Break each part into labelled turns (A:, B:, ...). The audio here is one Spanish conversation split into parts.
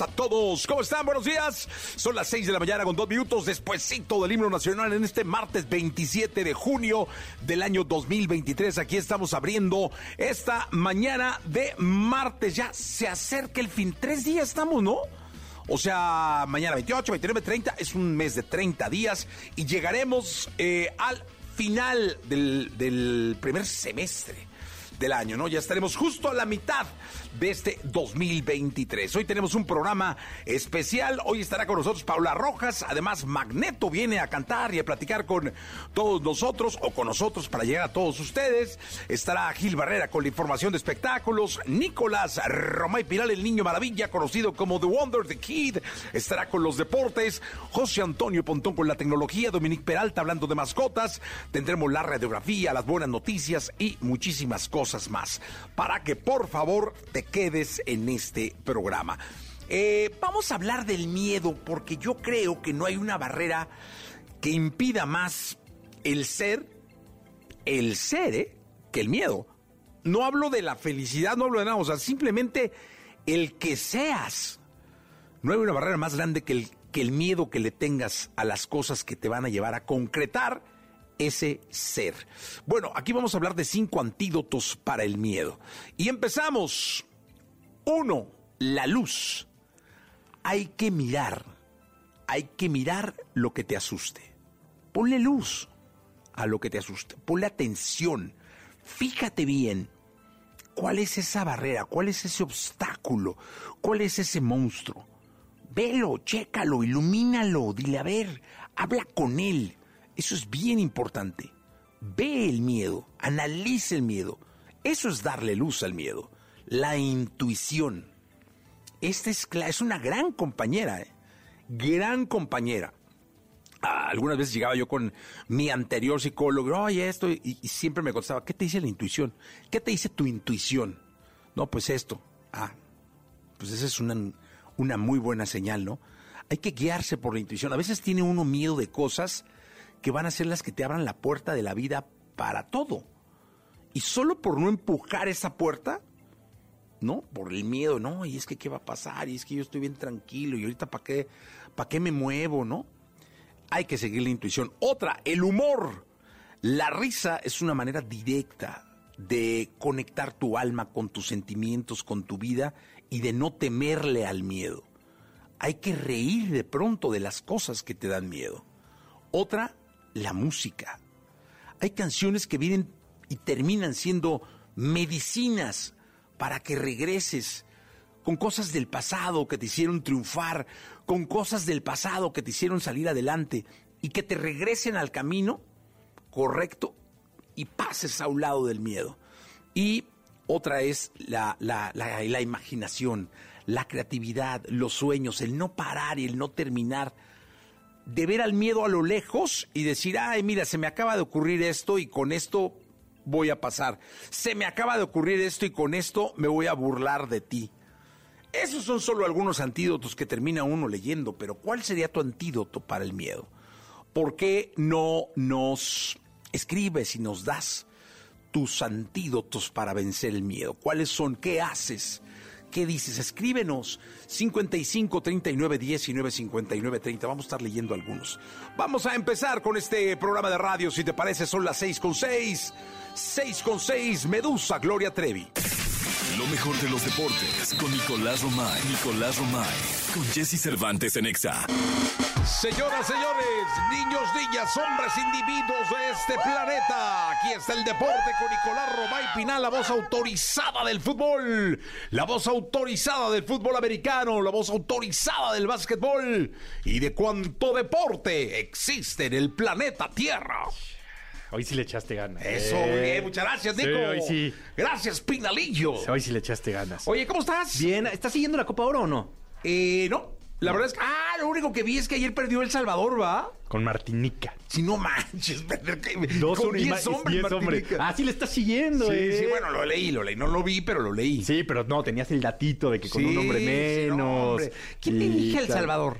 A: a todos. ¿Cómo están? Buenos días. Son las 6 de la mañana con dos minutos despuesito del himno nacional en este martes 27 de junio del año 2023. Aquí estamos abriendo esta mañana de martes. Ya se acerca el fin. Tres días estamos, ¿no? O sea, mañana 28, 29, 30, es un mes de 30 días y llegaremos eh, al final del, del primer semestre del año, ¿no? Ya estaremos justo a la mitad de este 2023. Hoy tenemos un programa especial. Hoy estará con nosotros Paula Rojas. Además, Magneto viene a cantar y a platicar con todos nosotros o con nosotros para llegar a todos ustedes. Estará Gil Barrera con la información de espectáculos. Nicolás Romay Piral, el niño maravilla, conocido como The Wonder, The Kid, estará con los deportes. José Antonio Pontón con la tecnología. Dominique Peralta hablando de mascotas. Tendremos la radiografía, las buenas noticias y muchísimas cosas más. Para que por favor te quedes en este programa. Eh, vamos a hablar del miedo porque yo creo que no hay una barrera que impida más el ser, el ser, ¿eh? que el miedo. No hablo de la felicidad, no hablo de nada, o sea, simplemente el que seas. No hay una barrera más grande que el, que el miedo que le tengas a las cosas que te van a llevar a concretar ese ser. Bueno, aquí vamos a hablar de cinco antídotos para el miedo. Y empezamos. Uno, la luz. Hay que mirar, hay que mirar lo que te asuste. Ponle luz a lo que te asuste, ponle atención, fíjate bien. ¿Cuál es esa barrera? ¿Cuál es ese obstáculo? ¿Cuál es ese monstruo? Velo, chécalo, ilumínalo, dile a ver, habla con él. Eso es bien importante. Ve el miedo, analiza el miedo. Eso es darle luz al miedo la intuición. Esta es, es una gran compañera, ¿eh? gran compañera. Ah, algunas veces llegaba yo con mi anterior psicólogo, oye, esto, y, siempre me contestaba, ¿qué te dice la intuición? ¿Qué te dice tu intuición? No, pues esto. Ah, pues esa es una, una muy buena señal, ¿no? Hay que guiarse por la intuición. A veces tiene uno miedo de cosas que van a ser las que te abran la puerta de la vida para todo. Y solo por no empujar esa puerta, ¿no? Por el miedo, no, y es que qué va a pasar, y es que yo estoy bien tranquilo, y ahorita para qué, para qué me muevo, ¿no? Hay que seguir la intuición. Otra, el humor. La risa es una manera directa de conectar tu alma con tus sentimientos, con tu vida y de no temerle al miedo. Hay que reír de pronto de las cosas que te dan miedo. Otra, la música. Hay canciones que vienen y terminan siendo medicinas para que regreses con cosas del pasado que te hicieron triunfar, con cosas del pasado que te hicieron salir adelante y que te regresen al camino correcto y pases a un lado del miedo. Y otra es la, la, la, imaginación, la creatividad, los sueños, el no parar y el no terminar de ver al miedo a lo lejos y decir, ay, mira, se me acaba de ocurrir esto y con esto voy a pasar. Se me acaba de ocurrir esto y con esto me voy a burlar de ti. Esos son solo algunos antídotos que termina uno leyendo, pero ¿cuál sería tu antídoto para el miedo? ¿Por qué no nos escribes y nos das tus antídotos para vencer el miedo? ¿Cuáles son? ¿Qué haces? ¿Qué dices? Escríbenos 55 39 19 59 30. Vamos a estar leyendo algunos. Vamos a empezar con este programa de radio. Si te parece, son las 6 con 6. 6 con 6, Medusa, Gloria Trevi.
B: Lo mejor de los deportes con Nicolás Romay. Nicolás Romay. Con Jesse Cervantes en Exa.
A: Señoras, señores, niños, niñas, hombres, individuos de este planeta. Aquí está el deporte con Nicolás Romay Pinal, la voz autorizada del fútbol, la voz autorizada del fútbol americano, la voz autorizada del básquetbol y de cuánto deporte existe en el planeta Tierra.
C: Hoy sí le echaste ganas.
A: Eso,
C: Eh,
A: muy bien, muchas gracias,
C: sí,
A: Nico.
C: hoy sí.
A: Gracias, Pinalillo.
C: Hoy sí le echaste ganas.
A: Oye, ¿cómo estás?
C: Bien, ¿estás siguiendo la Copa Oro o no?
A: Eh, no. La verdad es que. Ah, lo único que vi es que ayer perdió El Salvador, ¿va?
C: Con Martinica.
A: Si no manches, perder que-
C: Dos
A: con
C: uno y
A: 10
C: ma-
A: hombres. Martinica.
C: Ah, sí le estás siguiendo,
A: Sí,
C: eh.
A: sí, bueno, lo leí, lo leí. No lo vi, pero lo leí.
C: Sí, pero no, tenías el datito de que con un hombre
A: Sí, sí,
C: menos.
A: no, hombre. ¿Quién elige El. Salvador?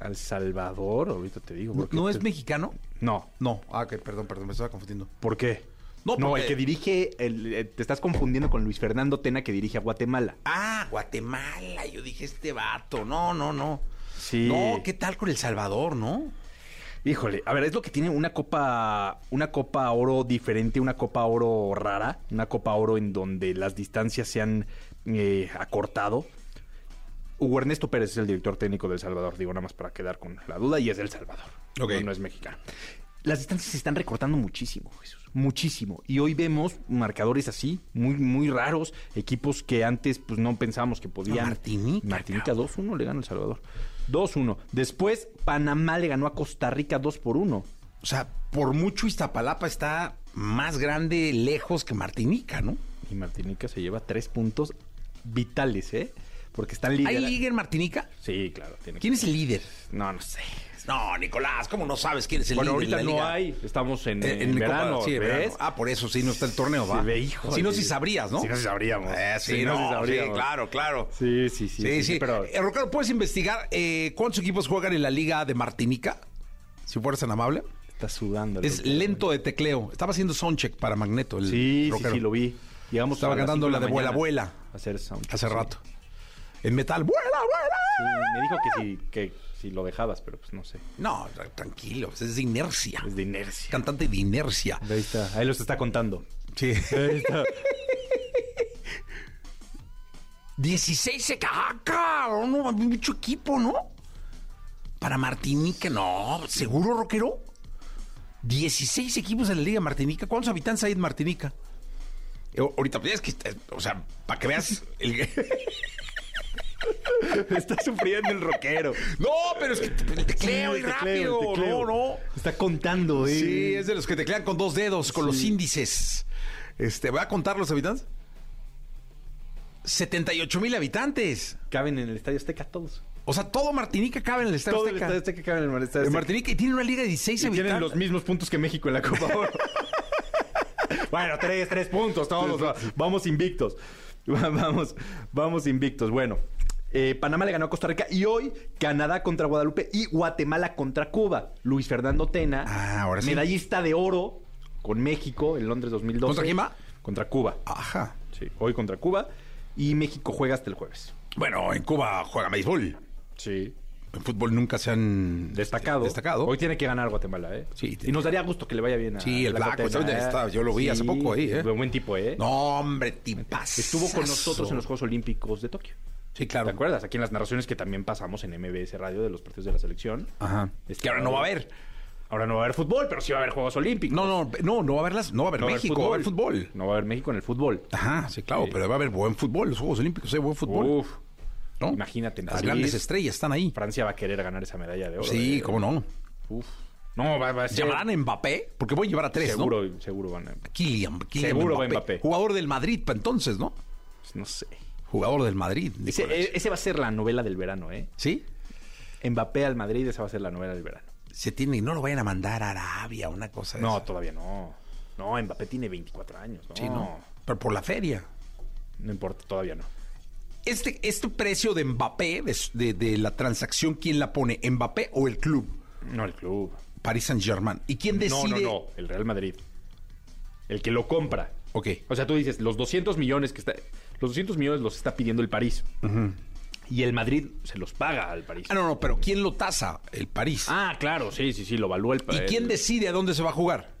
C: Al Salvador, ahorita te digo. porque
A: ¿No es mexicano?
C: No.
A: No. Ah, ok, perdón, perdón, me estaba confundiendo.
C: ¿Por qué?
A: No,
C: No,
A: porque-
C: el que dirige, el- eh, te estás confundiendo con Luis Fernando Tena que dirige a Guatemala.
A: Ah, Guatemala. Yo dije, este vato. No, no, no.
C: Sí.
A: No, ¿qué tal con El Salvador, no?
C: Híjole, a ver, es lo que tiene una copa, una copa oro diferente, una copa oro rara, una copa oro en donde las distancias se han eh, acortado. Hugo Ernesto Pérez es el director técnico del Salvador, digo nada más para quedar con la duda, y es del Salvador.
A: Ok.
C: No, no es mexicano. Las distancias se están recortando muchísimo, Jesús. Muchísimo. Y hoy vemos marcadores así, muy, muy raros. Equipos que antes pues no pensábamos que podían.
A: Martinica,
C: Martinica 2-1 le gana El Salvador. 2-1. Después, Panamá le ganó a Costa Rica 2 por 1.
A: O sea, por mucho Iztapalapa está más grande, lejos que Martinica, ¿no?
C: Y Martinica se lleva tres puntos vitales, ¿eh? Porque están líderes.
A: ¿Hay liga en Martinica?
C: Sí, claro. Tiene
A: ¿Quién es el líder?
C: No, no sé.
A: No, Nicolás, ¿cómo no sabes quién es el
C: bueno,
A: líder? de
C: ahorita
A: la
C: no
A: liga?
C: hay. Estamos en,
A: En,
C: en
A: en
C: verano,
A: Copa- sí, en
C: ¿ves?
A: verano. Ah, por eso sí no está el torneo, va.
C: Sí, ve, híjole.
A: Si no, sí sabrías, ¿no?
C: Si no, sí sabríamos.
A: Eh, sí,
C: Si no,
A: no,
C: sí
A: sí,
C: sabríamos.
A: claro, claro.
C: Sí, sí, sí.
A: Sí, sí.
C: Pero
A: Eh, Ricardo, ¿puedes investigar eh, cuántos equipos juegan en la liga de Martinica? Si fueras tan amable.
C: está sudando. el
A: Es lento de tecleo. Estaba haciendo soundcheck para Magneto. El
C: Sí, sí,
A: rockero.
C: sí, lo vi. Llegamos
A: Estaba cantando la de Vuela, Vuela.
C: a Hacer soundcheck,
A: Hace
C: sí.
A: En metal, ¡vuela, vuela!
C: Sí, me dijo que sí, que si lo dejabas, pero pues no sé.
A: No, tra- tranquilo, es de inercia.
C: Es de inercia.
A: Cantante de inercia.
C: Ahí está. Ahí los está contando.
A: Sí.
C: Ahí está.
A: 16 se caca, no, mucho equipo, ¿no? Para Martinica, no, ¿seguro, Rockero? 16 equipos en la Liga Martinica. ¿Cuántos habitantes hay en Martinica? Eh, ahorita, pues, es que, eh, o sea, para que veas el...
C: está sufriendo el rockero.
A: No, pero es que te- el tecleo
C: Sí,
A: y
C: el tecleo,
A: rápido.
C: el tecleo.
A: No, no.
C: Está contando, ¿eh?
A: Sí, es de los que teclean con dos dedos, con los índices. Este, ¿voy a contar los habitantes? 78 mil habitantes.
C: Caben en el Estadio Azteca todos.
A: O sea, todo Martinica cabe en el Estadio
C: Todo el
A: Azteca.
C: Estadio Azteca cabe en el Estadio
A: En. Martinica y tiene una liga de 16
C: Y
A: habitantes.
C: tienen los mismos puntos que México en la Copa Oro. bueno, tres, tres puntos todos. va- Vamos invictos. Va- Vamos, vamos invictos. Bueno, eh, Panamá le ganó a Costa Rica y hoy Canadá contra Guadalupe y Guatemala contra Cuba. Luis Fernando Tena,
A: Ah, ahora sí.
C: medallista de oro con México en Londres 2012.
A: ¿Contra quién va?
C: Contra Cuba.
A: Ajá.
C: Sí, hoy contra Cuba y México juega hasta el jueves.
A: Bueno, en Cuba juega béisbol.
C: Sí.
A: En fútbol nunca se han
C: Destacado.
A: destacado.
C: Hoy tiene que ganar Guatemala, ¿eh?
A: Sí,
C: Y nos daría gusto que le vaya bien a
A: Sí, el
C: la.
A: Yo lo vi hace poco ahí, ¿eh?
C: Buen tipo, ¿eh?
A: No, hombre, tipas.
C: Estuvo con nosotros en los Juegos Olímpicos de Tokio.
A: Sí, claro.
C: ¿Te acuerdas? Aquí en las narraciones que también pasamos en MBS Radio de los partidos de la selección.
A: Ajá.
C: Está-
A: Que ahora no va a haber.
C: Ahora no va a haber fútbol, pero sí va a haber Juegos Olímpicos.
A: No, no, no, no va a haber las, no va a haber
C: No va a
A: México, va a haber fútbol.
C: No va a haber México en el fútbol.
A: Ajá, sí, claro,
C: Sí.
A: pero va a haber buen fútbol, los Juegos Olímpicos, hay buen fútbol.
C: Uf.
A: ¿No?
C: Imagínate,
A: Las
C: París.
A: grandes estrellas están ahí.
C: Francia va a querer ganar esa medalla de oro.
A: Sí, cómo no.
C: Uf. No, va, va a ser...
A: ¿Llamarán a Mbappé? Porque voy a llevar a tres,
C: Seguro,
A: ¿no?
C: seguro van a...
A: Kylian, Kylian
C: Seguro va Mbappé.
A: Jugador del Madrid para entonces, ¿no?
C: pues, No sé.
A: Jugador del Madrid.
C: Ese, e- ese va a ser la novela del verano, ¿eh?
A: ¿Sí?
C: Mbappé al Madrid, esa va a ser la novela del verano.
A: Se tiene, no lo vayan a mandar a Arabia, una cosa
C: No,
A: esa.
C: todavía no. No, Mbappé tiene 24 años. No,
A: Sí, no. Pero por la feria.
C: No importa, todavía no.
A: Este, este precio de Mbappé, de, de- de la transacción, ¿quién la pone? ¿Mbappé o el club?
C: No, el club.
A: Paris Saint Germain. ¿Y quién decide?
C: No, no, no. El Real Madrid. El que lo compra.
A: Ok.
C: O sea, tú dices, los 200 millones que está... Los 200 millones los está pidiendo el París. Y el Madrid se los paga al París.
A: Ah, no, no, pero ¿quién lo tasa? El París.
C: Ah, claro, sí, sí, sí, lo evalúa el
A: ¿Y
C: el-
A: quién decide a dónde se va a jugar?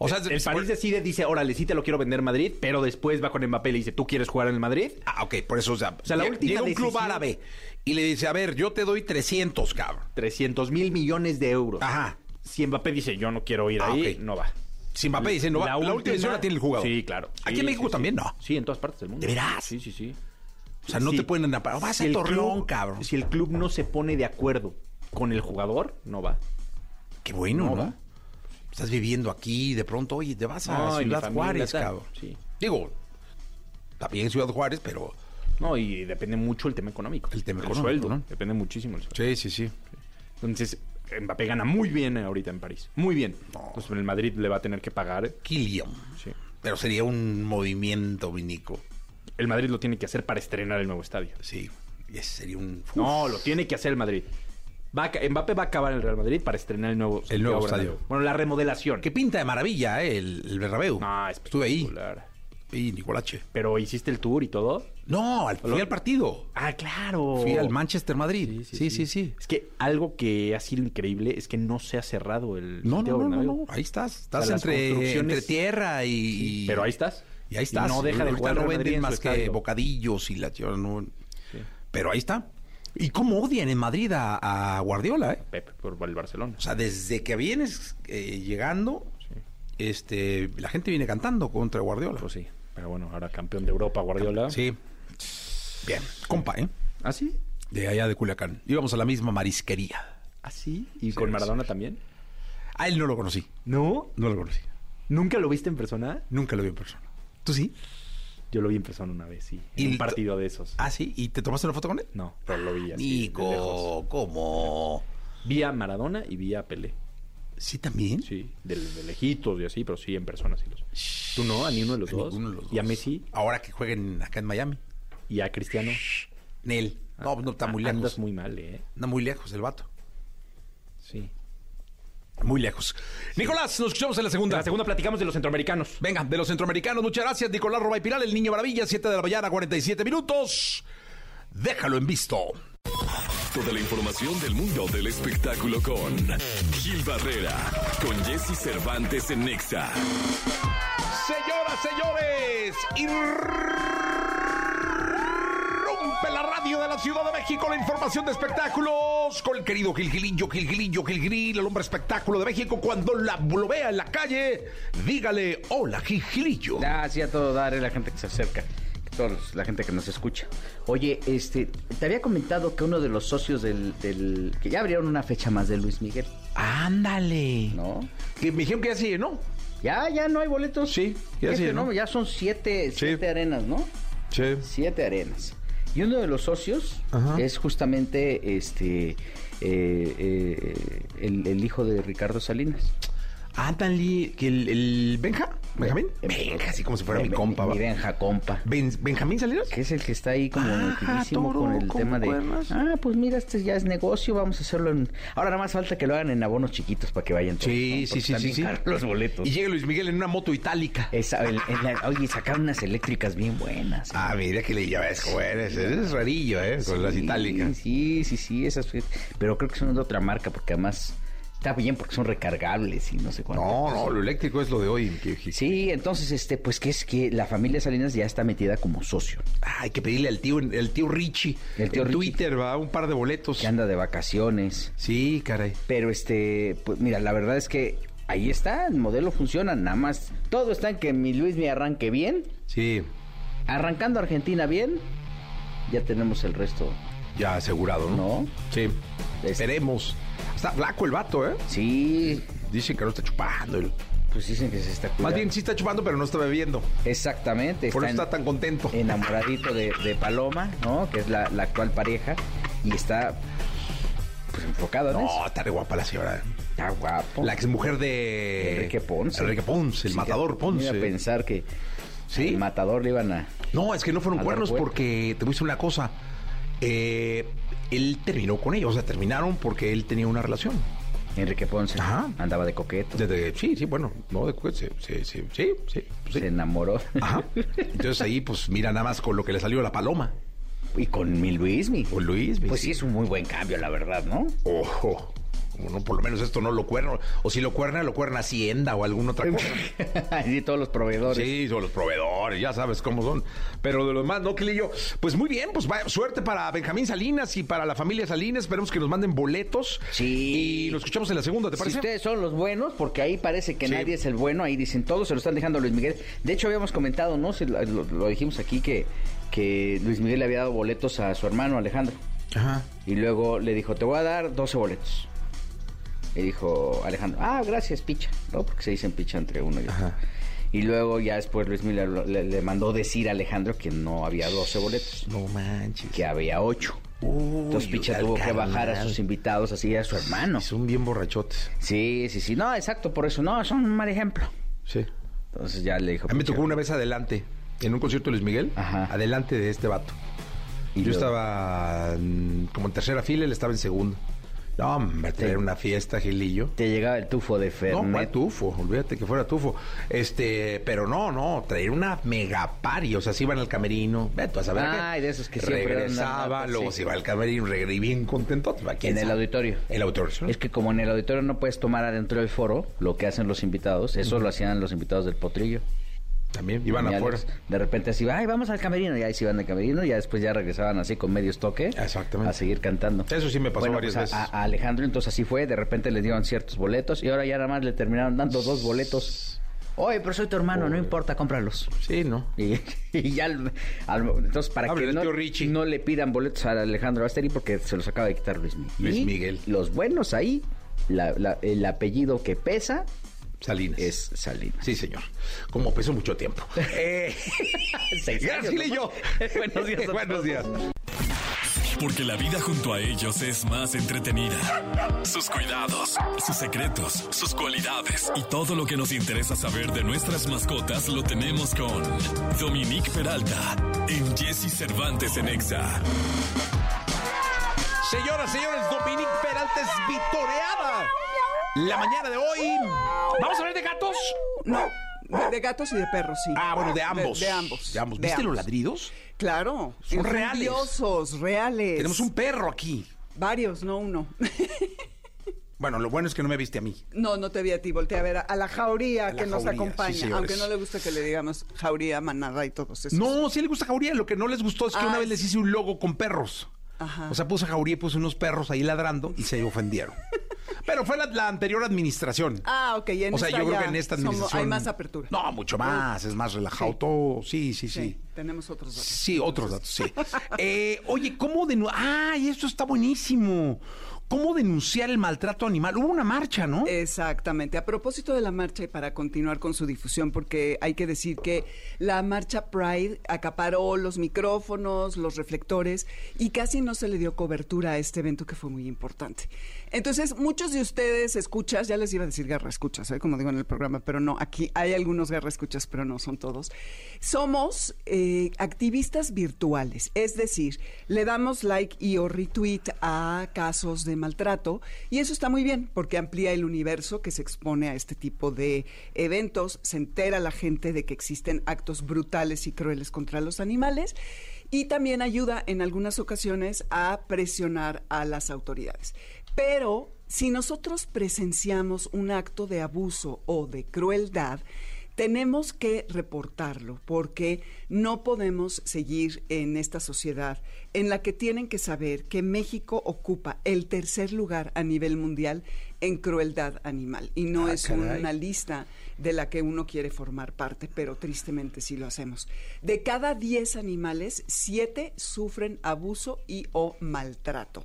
A: O sea,
C: el, el París decide, dice, órale, sí te lo quiero vender Madrid, pero después va con Mbappé y le dice, ¿tú quieres jugar en el Madrid?
A: Ah, ok, por eso, o sea,
C: O sea, la
A: llega-
C: última
A: llega un club árabe y le dice, a ver, yo te doy 300, cabrón.
C: 300 mil millones de euros.
A: Ajá.
C: Si Mbappé dice, yo no quiero ir
A: Ah,
C: ahí, no va.
A: Si Mbappé dice, no va, la, última decisión la tiene el jugador.
C: Sí, claro.
A: Aquí en México
C: sí, sí.
A: también, ¿no?
C: Sí, en todas partes del mundo.
A: ¿De veras?
C: Sí, sí, sí.
A: O sea, no te pueden amparar. Vas
C: Si
A: a Torreón,
C: club-
A: cabrón.
C: Si el club no se pone de acuerdo con el jugador, no va.
A: Qué bueno,
C: No,
A: ¿no?
C: va.
A: Estás viviendo aquí y de pronto, oye, te vas a
C: No,
A: Ciudad Juárez,
C: tal.
A: cabrón.
C: Sí.
A: Digo, también Ciudad Juárez, pero...
C: No, y depende mucho el tema económico.
A: El tema
C: El
A: económico,
C: sueldo.
A: ¿no?
C: Depende muchísimo el sueldo.
A: Sí, sí, sí.
C: Entonces, Mbappé gana muy bien ahorita en París. Muy bien. Entonces, en el Madrid le va a tener que pagar.
A: Kylian.
C: Sí.
A: Pero sería un movimiento, Vinico.
C: El Madrid lo tiene que hacer para estrenar el nuevo estadio.
A: Sí. Y ese sería un...
C: No, lo tiene que hacer el Madrid. Va a Mbappé va a acabar en el Real Madrid para estrenar el nuevo,
A: El nuevo estadio.
C: Bernabéu. Bueno, la remodelación.
A: Que pinta de maravilla, ¿eh? El, el Bernabéu.
C: No,
A: Estuve ahí. Y Nicolache.
C: Pero hiciste el tour y todo.
A: No, al, fui
C: Lo-
A: al partido.
C: Ah, claro.
A: Fui al Manchester Madrid. Sí, sí, sí.
C: Es que algo que ha sido increíble es que no se ha cerrado el
A: No, no, no, no. Ahí estás. Estás
C: O sea,
A: entre,
C: construcciones-
A: entre tierra y,
C: Pero ahí estás.
A: Y ahí estás.
C: no deja de jugar
A: no venden más que
C: estadio.
A: bocadillos y la tierra no. Pero ahí está. ¿Y cómo odian en Madrid a, a Guardiola, eh?
C: Pep por el Barcelona.
A: O sea, desde que vienes eh, llegando, este, la gente viene cantando contra Guardiola.
C: Pues sí. Pero bueno, ahora campeón de Europa, Guardiola.
A: Sí. Bien. Compa, ¿eh?
C: ¿Ah, sí?
A: De allá de Culiacán. Íbamos a la misma marisquería.
C: ¿Ah, sí? ¿Y
A: Sí,
C: con Maradona
A: sí.
C: también?
A: A él no lo conocí.
C: ¿No?
A: No lo conocí.
C: ¿Nunca lo viste en persona?
A: Nunca lo vi en persona. ¿Tú sí?
C: Yo lo vi en persona una vez, sí.
A: ¿Y
C: En un partido de esos.
A: Ah, sí. ¿Y te tomaste una foto con él?
C: No, pero lo vi así. lejos.
A: Nico, ¿cómo?
C: Vi a Maradona y vi a Pelé.
A: ¿Sí también?
C: Sí, de, de lejitos y así, pero sí en persona sí los. ¿Tú no? ¿A ninguno de los
A: A
C: dos?
A: ninguno de los
C: ¿Y a
A: dos.
C: Messi?
A: Ahora que jueguen acá en Miami.
C: ¿Y a Cristiano?
A: Nel. No, no está muy
C: Ah,
A: lejos.
C: Andas muy mal, ¿eh?
A: Anda muy lejos el vato.
C: Sí.
A: Muy lejos. Nicolás, nos escuchamos en la
C: En
A: segunda.
C: la segunda platicamos de los centroamericanos.
A: Venga, de los centroamericanos, muchas gracias. Nicolás Robay Piral, el niño maravilla, 7 de la mañana, 47 minutos. Déjalo en visto.
B: Toda la información del mundo del espectáculo con Gil Barrera, con Jesse Cervantes en Nexa.
A: Señoras, señores, irrumpe la radio de la Ciudad de México, la información de espectáculos con el querido Gilgilillo, Gilgilillo, Gilgilil, el hombre espectáculo de México. Cuando la, lo vea en la calle, dígale hola, Gilgilillo.
D: Sí, a todo dar, eh, la gente que se acerca, todos, la gente que nos escucha. Oye, este, te había comentado que uno de los socios del, del- que ya abrieron una fecha más de Luis Miguel,
A: Ándale.
D: ¿no?
A: Que me dijeron que ya sí, ¿no?
D: Ya, ya no hay boletos.
A: Sí, ya
D: Este,
A: sí, ¿no?
D: Ya son siete, siete arenas, ¿no?
A: Sí.
D: Siete arenas. Y uno de los socios
A: Ajá.
D: es justamente este eh, eh, el, el hijo de Ricardo Salinas.
A: Ándale, que el, el Benja, Benjamín. Benja, así como si fuera mi compa.
D: Mi Benja compa.
A: Ben- Benjamín Salinas.
D: Que es el que está ahí como
A: Ah, toro,
D: con el
A: ¿cómo
D: tema de. Ah, pues mira, este ya es negocio, vamos a hacerlo en. Ahora nada más falta que lo hagan en abonos chiquitos para que vayan todos.
A: Sí,
D: ¿no?
A: sí, sí, sí,
D: Los boletos.
A: Y llega Luis Miguel en una moto itálica.
D: Esa- el- el- la- oye, sacaron unas eléctricas bien buenas. ¿eh?
A: Ah, mira que le llamas cómo eres. Es rarillo, ¿eh? Con las itálicas.
D: Sí, sí, sí, esas. Pero creo que son de otra marca porque además está bien porque son recargables y no sé cuánto.
A: No, no, lo eléctrico es lo de hoy. que-
D: Sí, entonces, este, pues que es que la familia Salinas ya está metida como socio,
A: Ah, hay que pedirle al tío, el tío Richie.
D: El tío
A: en
D: Richie.
A: Twitter, va, un par de boletos.
D: que anda de vacaciones.
A: Sí, caray.
D: Pero este, pues mira, la verdad es que ahí está, el modelo funciona, nada más. Todo está en que mi Luis me arranque bien.
A: Sí,
D: Arrancando Argentina bien, ya tenemos el resto,
A: ya asegurado, ¿no?
D: ¿no?
A: Sí.
D: Es-
A: Esperemos. Está flaco el vato, ¿eh?
D: Sí,
A: Dicen que no está chupando. el-
D: pues dicen que se está cuidando.
A: Más bien sí está chupando, pero no está bebiendo.
D: Exactamente.
A: Por eso está tan contento.
D: Enamoradito de, de Paloma, ¿no? Que es la, la actual pareja. Y está, pues, enfocado en eso.
A: No, está re guapa la señora.
D: Está guapo.
A: La exmujer de...
D: Enrique Ponce.
A: Enrique Ponce, el
D: Sí,
A: matador Ponce.
D: Iba a pensar que
A: Sí.
D: el matador le iban a...
A: No, es que no fueron cuernos porque te voy a decir una cosa. Eh, él terminó con ella, o sea, terminaron porque él tenía una relación.
D: Enrique Ponce
A: Ajá.
D: andaba de coqueto.
A: Desde- sí, sí, bueno, no, de, sí, sí, sí, sí, sí, pues sí.
D: Se enamoró.
A: Ajá. Entonces ahí, pues mira nada más con lo que le salió la paloma.
D: y con mi Luismi.
A: Con Luis.
D: Pues sí, es un muy buen cambio, la verdad, ¿no?
A: Ojo. Como no, por lo menos esto no lo cuerna, o si lo cuerna, lo cuerna Hacienda o alguna otra cosa.
D: y todos los proveedores.
A: Sí, son los proveedores, ya sabes cómo son. Pero de los más, ¿no, Clillo? Pues muy bien, pues va- suerte para Benjamín Salinas y para la familia Salinas. Esperemos que nos manden boletos.
D: Sí.
A: Y nos escuchamos en la segunda, ¿te
D: Si
A: parece?
D: ustedes son los buenos, porque ahí parece que
A: Sí.
D: nadie es el bueno, ahí dicen todos, se lo están dejando a Luis Miguel. De hecho, habíamos comentado, ¿no? Si lo, lo- lo dijimos aquí, que, que Luis Miguel le había dado boletos a su hermano Alejandro.
A: Ajá.
D: Y luego le dijo, te voy a dar 12 boletos. Y dijo Alejandro, ah, gracias, picha, ¿no? Porque se dicen picha entre uno y otro.
A: Ajá.
D: Y luego ya después Luis Miguel le, mandó decir a Alejandro que no había 12 boletos,
A: No manches.
D: que había 8.
A: Uy,
D: Entonces Picha tuvo que bajar a sus invitados, así a su hermano.
A: Son bien borrachotes.
D: Sí, sí, sí. No, exacto, por eso. No, son un mal ejemplo.
A: Sí.
D: Entonces ya le dijo.
A: A mí me tocó una vez adelante, en un concierto de Luis Miguel,
D: Ajá.
A: adelante de este vato.
D: Y
A: Yo
D: luego-
A: estaba mm, como en tercera fila, él estaba en segundo. No, hombre, traer una fiesta, Gilillo.
D: Te llegaba el tufo de
A: No,
D: Fernet.
A: ¿cuál tufo? Olvídate que fuera tufo. Este, pero no, no, traer una mega party. O sea, se iban al camerino. Ve tú a saber
D: Ay,
A: qué.
D: de esos que siempre
A: Regresaba, luego
D: sí.
A: se iba al camerino, regresé bien contento.
D: En el auditorio.
A: El auditorio.
D: Es que como en el auditorio no puedes tomar adentro del foro, lo que hacen los invitados, eso lo hacían los invitados del potrillo.
A: También iban
D: Y
A: afuera.
D: De repente así, ay, vamos al camerino. Y ahí se iban al camerino y ya después ya regresaban así con medio toque.
A: Exactamente.
D: A seguir cantando.
A: Eso sí me pasó
D: Bueno,
A: varias
D: pues, a-
A: veces.
D: A, Alejandro entonces así fue. De repente le dieron ciertos boletos y ahora ya nada más le terminaron dando dos boletos. Oye, pero soy tu hermano, no importa, cómpralos.
A: Sí, ¿no?
D: Y, y ya, al- entonces para que no, no le pidan boletos a Alejandro Basteri porque se los acaba de quitar Luis Miguel.
A: Luis
D: Y
A: Miguel.
D: Los buenos ahí, la- la- el apellido que pesa
A: Salinas.
D: es Salinas.
A: Sí, señor. Como pesó mucho tiempo. eh, gracias,
D: ¿no?
A: Gilillo.
D: Buenos días a
A: Buenos días.
B: Porque la vida junto a ellos es más entretenida. Sus cuidados, sus secretos, sus cualidades y todo lo que nos interesa saber de nuestras mascotas lo tenemos con Dominique Peralta en Jesse Cervantes en Exa.
A: Señoras, señores, Dominique Peralta es vitoreada. La mañana de hoy. ¿Vamos a hablar de gatos?
E: No, de, de gatos y de perros, sí.
A: Ah, bueno, de ambos.
E: De, ambos.
A: De ambos. ¿Viste los ladridos?
E: Claro.
A: Son reales.
E: Envidiosos, reales.
A: Tenemos un perro aquí.
E: Varios, no uno.
A: Bueno, lo bueno es que no me viste a mí.
E: no, no te vi a ti. Voltea a ver a, a la jauría
A: A la
E: que nos
A: jauría,
E: acompaña.
A: sí,
E: aunque no le gusta que le digamos jauría, manada y todos esos.
A: No, sí le gusta Jauría. Lo que no les gustó es que
E: Ah,
A: una vez les hice un logo con perros.
E: Ajá.
A: O sea, puse Jauría y puse unos perros ahí ladrando y se ofendieron. Pero fue la, la anterior administración.
E: Ah, ok. en
A: o sea,
E: esta
A: yo creo que en esta
E: somos-
A: administración.
E: hay más apertura.
A: No, mucho más. Es más relajado
E: Sí.
A: todo. Sí, sí, sí.
E: Sí, tenemos otros datos.
A: Sí, otros datos, sí. Eh, oye, ¿cómo denunciar? ¡Ay, esto está buenísimo! ¿Cómo denunciar el maltrato animal? Hubo una marcha, ¿no?
E: Exactamente. A propósito de la marcha y para continuar con su difusión, porque hay que decir que la marcha Pride acaparó los micrófonos, los reflectores y casi no se le dio cobertura a este evento que fue muy importante. Entonces, muchos de ustedes escuchas, ya les iba a decir garra escuchas, ¿eh? como digo en el programa, pero no, aquí hay algunos garra escuchas, pero no son todos. Somos eh, activistas virtuales, es decir, le damos like y o retweet a casos de maltrato y eso está muy bien porque amplía el universo que se expone a este tipo de eventos, se entera la gente de que existen actos brutales y crueles contra los animales y también ayuda en algunas ocasiones a presionar a las autoridades. Pero si nosotros presenciamos un acto de abuso o de crueldad, tenemos que reportarlo porque no podemos seguir en esta sociedad en la que tienen que saber que México ocupa el tercer lugar a nivel mundial en crueldad animal y no
A: Ah,
E: es
A: caray.
E: una lista de la que uno quiere formar parte, pero tristemente sí lo hacemos. De cada 10 animales, 7 sufren abuso y o maltrato.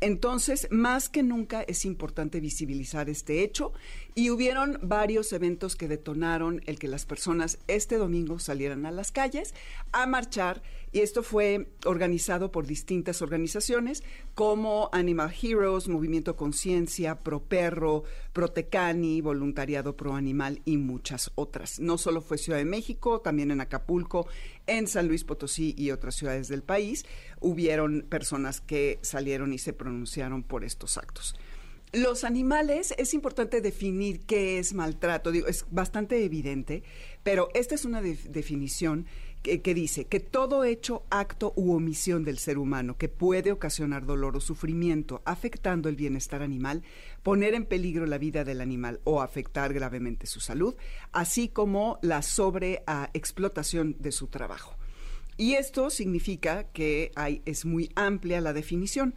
E: Entonces, más que nunca es importante visibilizar este hecho y hubieron varios eventos que detonaron el que las personas este domingo salieran a las calles a marchar y esto fue organizado por distintas organizaciones como Animal Heroes, Movimiento Conciencia, Pro Perro, Protecani, Voluntariado Pro Animal y muchas otras. No solo fue Ciudad de México, también en Acapulco, en San Luis Potosí y otras ciudades del país hubieron personas que salieron y se pronunciaron por estos actos. Los animales, es importante definir qué es maltrato. Digo, es bastante evidente, pero esta es una de- definición que, dice que todo hecho, acto u omisión del ser humano que puede ocasionar dolor o sufrimiento afectando el bienestar animal, poner en peligro la vida del animal o afectar gravemente su salud, así como la sobreexplotación de su trabajo. Y esto significa que hay, es muy amplia la definición.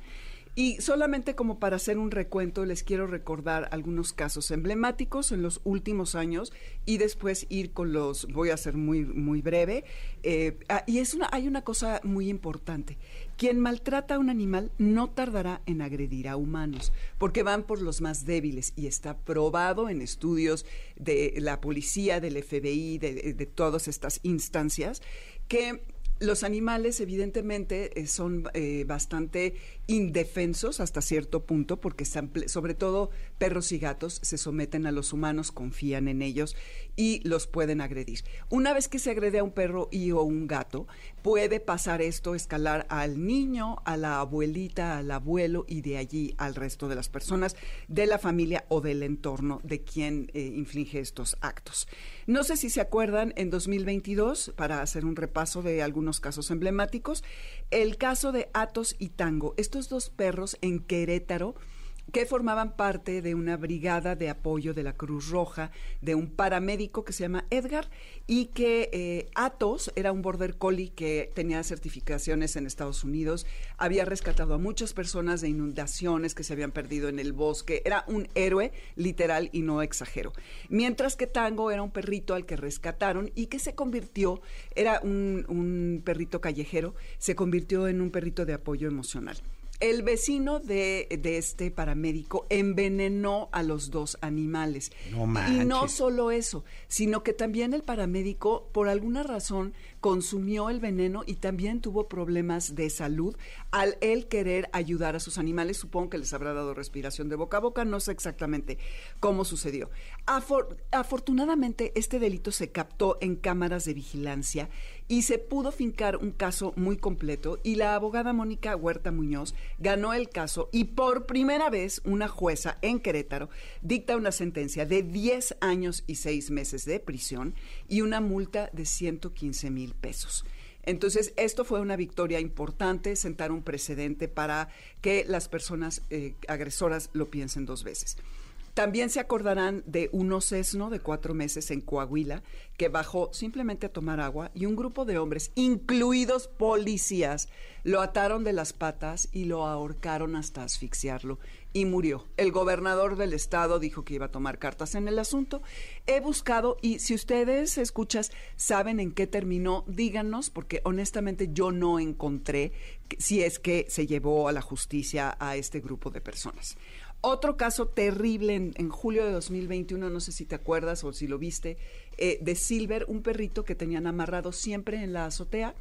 E: Y solamente como para hacer un recuento, les quiero recordar algunos casos emblemáticos en los últimos años y después ir con los, voy a ser muy, muy breve. Eh, ah, y es una, hay una cosa muy importante. Quien maltrata a un animal no tardará en agredir a humanos, porque van por los más débiles y está probado en estudios de la policía, del FBI, de, de todas estas instancias, que los animales evidentemente eh, son eh, bastante indefensos hasta cierto punto porque sobre todo perros y gatos se someten a los humanos, confían en ellos y los pueden agredir. Una vez que se agrede a un perro y o un gato, puede pasar esto, escalar al niño, a la abuelita, al abuelo y de allí al resto de las personas de la familia o del entorno de quien eh, inflige estos actos. No sé si se acuerdan, en 2022, para hacer un repaso de algunos casos emblemáticos, el caso de Atos y Tango, estos dos perros en Querétaro, que formaban parte de una brigada de apoyo de la Cruz Roja, de un paramédico que se llama Edgar, y que eh, Atos era un border collie que tenía certificaciones en Estados Unidos, había rescatado a muchas personas de inundaciones que se habían perdido en el bosque, era un héroe literal y no exagero. Mientras que Tango era un perrito al que rescataron y que se convirtió, era un, un perrito callejero, se convirtió en un perrito de apoyo emocional. El vecino de, de, este paramédico envenenó a los dos animales.
C: No
E: y no solo eso, sino que también el paramédico, por alguna razón, consumió el veneno y también tuvo problemas de salud al él querer ayudar a sus animales. Supongo que les habrá dado respiración de boca a boca, no sé exactamente cómo sucedió. afortunadamente, este delito se captó en cámaras de vigilancia y se pudo fincar un caso muy completo y la abogada Mónica Huerta Muñoz ganó el caso y por primera vez una jueza en Querétaro dicta una sentencia de 10 años y 6 meses de prisión y una multa de 115 mil pesos. Entonces, esto fue una victoria importante, sentar un precedente para que las personas eh, agresoras lo piensen dos veces. También se acordarán de un sesno de cuatro meses en Coahuila que bajó simplemente a tomar agua y un grupo de hombres, incluidos policías, lo ataron de las patas y lo ahorcaron hasta asfixiarlo y murió. El gobernador del estado dijo que iba a tomar cartas en el asunto. He buscado y si ustedes escuchas saben en qué terminó, díganos porque honestamente yo no encontré si es que se llevó a la justicia a este grupo de personas. Otro caso terrible en, julio de 2021, no sé si te acuerdas o si lo viste, eh, de Silver, un perrito que tenían amarrado siempre en la azotea.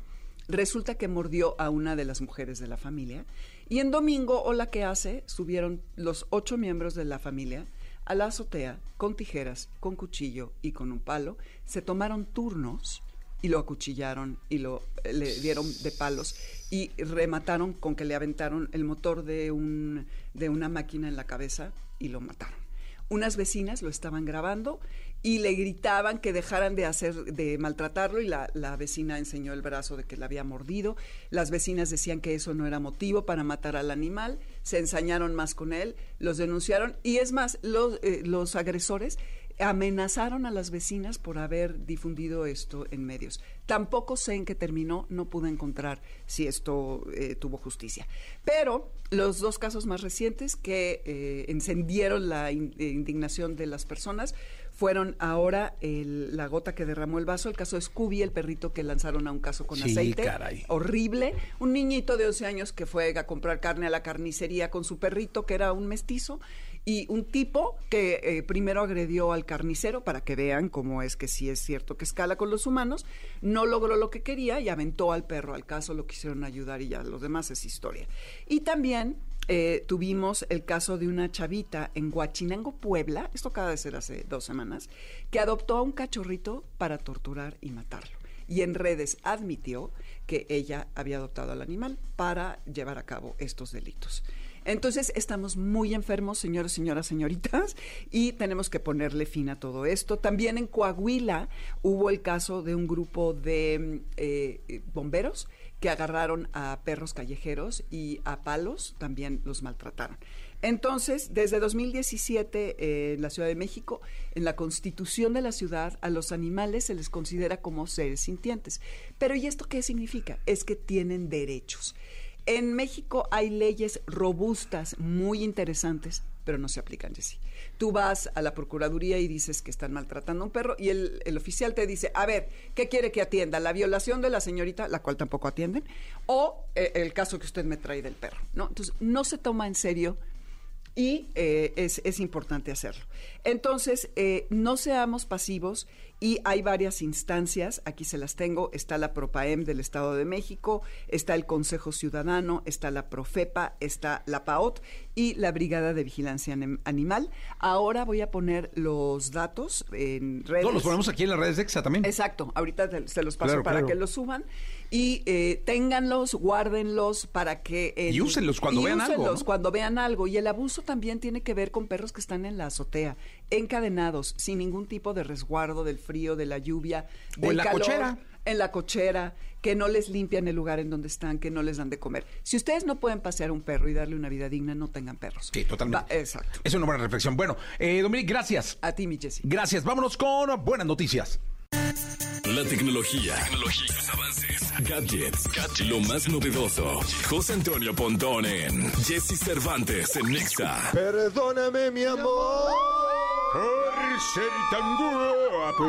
E: Resulta que mordió a una de las mujeres de la familia. Y en domingo, hola, ¿qué hace? Subieron los ocho miembros de la familia a la azotea con tijeras, con cuchillo y con un palo. Se tomaron turnos y lo acuchillaron y lo le dieron de palos y remataron con que le aventaron el motor de un de una máquina en la cabeza y lo mataron. Unas vecinas lo estaban grabando y le gritaban que dejaran de hacer, de maltratarlo y la, la, vecina enseñó el brazo de que la había mordido. Las vecinas decían que eso no era motivo para matar al animal, se ensañaron más con él, los denunciaron y es más, los, eh, los agresores amenazaron a las vecinas por haber difundido esto en medios. Tampoco sé en qué terminó, no pude encontrar si esto eh, tuvo justicia. Pero los dos casos más recientes que eh, encendieron la indignación de las personas fueron ahora la gota que derramó el vaso, el caso de Scooby, el perrito que lanzaron a un caso con aceite. Horrible. Un niñito de 11 años que fue a comprar carne a la carnicería con su perrito, que era un mestizo, y un tipo que eh, primero agredió al carnicero para que vean cómo es que sí es cierto que escala con los humanos, no logró lo que quería y aventó al perro al caso, lo quisieron ayudar y ya los demás es historia. Y también eh, tuvimos el caso de una chavita en Huachinango, Puebla, esto acaba de ser hace dos semanas, que adoptó a un cachorrito para torturar y matarlo. Y en redes admitió que ella había adoptado al animal para llevar a cabo estos delitos. Entonces, estamos muy enfermos, señores, señoras, señoritas, y tenemos que ponerle fin a todo esto. También en Coahuila hubo el caso de un grupo de eh, bomberos que agarraron a perros callejeros y a palos también los maltrataron. Entonces, desde 2017 eh, en la Ciudad de México, en la constitución de la ciudad, a los animales se les considera como seres sintientes. Pero ¿y esto qué significa? Es que tienen derechos. En México hay leyes robustas, muy interesantes, pero no se aplican, Jessy. Tú vas a la Procuraduría y dices que están maltratando a un perro y el, el, oficial te dice, a ver, ¿qué quiere que atienda? ¿La violación de la señorita, la cual tampoco atienden? ¿O eh, el caso que usted me trae del perro? ¿no? Entonces, no se toma en serio y eh, es, es, importante hacerlo. Entonces, eh, no seamos pasivos y hay varias instancias, aquí se las tengo, está la PROPAEM del Estado de México, está el Consejo Ciudadano, está la PROFEPA, está la PAOT y la Brigada de Vigilancia Animal. Ahora voy a poner los datos en redes.
A: Todos los ponemos aquí en las redes de EXA también.
E: Exacto, ahorita se los paso
A: Claro,
E: para
A: claro.
E: que los suban y eh, ténganlos, guárdenlos para que...
A: Y úsenlos cuando
E: y
A: vean algo,
E: úsenlos
A: ¿no?
E: cuando vean algo. Y el abuso también tiene que ver con perros que están en la azotea, encadenados, sin ningún tipo de resguardo del frío, de la lluvia,
A: O
E: del
A: en la
E: calor,
A: cochera.
E: En la cochera, que no les limpian el lugar en donde están, que no les dan de comer. Si ustedes no pueden pasear un perro y darle una vida digna, no tengan perros.
A: Sí, totalmente.
E: Va- exacto.
A: Es una buena reflexión. Bueno, eh, Dominic, gracias.
E: A ti, mi Jessy.
A: Gracias. Vámonos con buenas noticias.
B: La tecnología, tecnología, los avances, gadgets, lo más novedoso. José Antonio Pontón en Jesse Cervantes en Nexa.
F: Perdóname, mi amor, por ser tan guapo.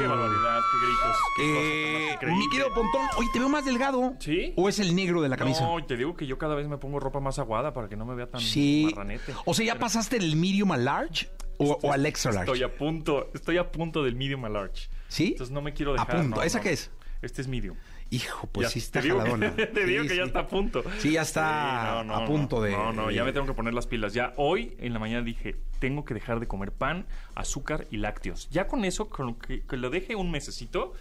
G: Qué barbaridad, qué gritos. qué cosa tan
A: Eh,
G: más increíble.
A: mi querido Pontón, oye, te veo más delgado.
G: ¿Sí?
A: ¿O es el negro de la camisa?
G: No, te digo que yo cada vez me pongo ropa más aguada para que no me vea tan
A: sí.
G: marranete.
A: O sea, ¿ya
G: Pero
A: pasaste del medium al large o, o al extra large?
G: Estoy a punto, estoy a punto del medium a large.
A: ¿Sí?
G: Entonces no me quiero
A: A
G: dejar.
A: punto.
G: no,
A: ¿Esa
G: no.
A: qué es?
G: Este es medium.
A: Hijo, pues
G: Ya,
A: sí está
G: te digo que-
A: jaladona.
G: te digo
A: Sí,
G: que ya
A: sí.
G: está a punto.
A: Sí, ya está
G: Sí, no, no,
A: a punto
G: no.
A: de...
G: No, no, ya me tengo que poner las pilas. Ya hoy en la mañana dije, tengo que dejar de comer pan, azúcar y lácteos. Ya con eso, con que, que lo deje un mesecito,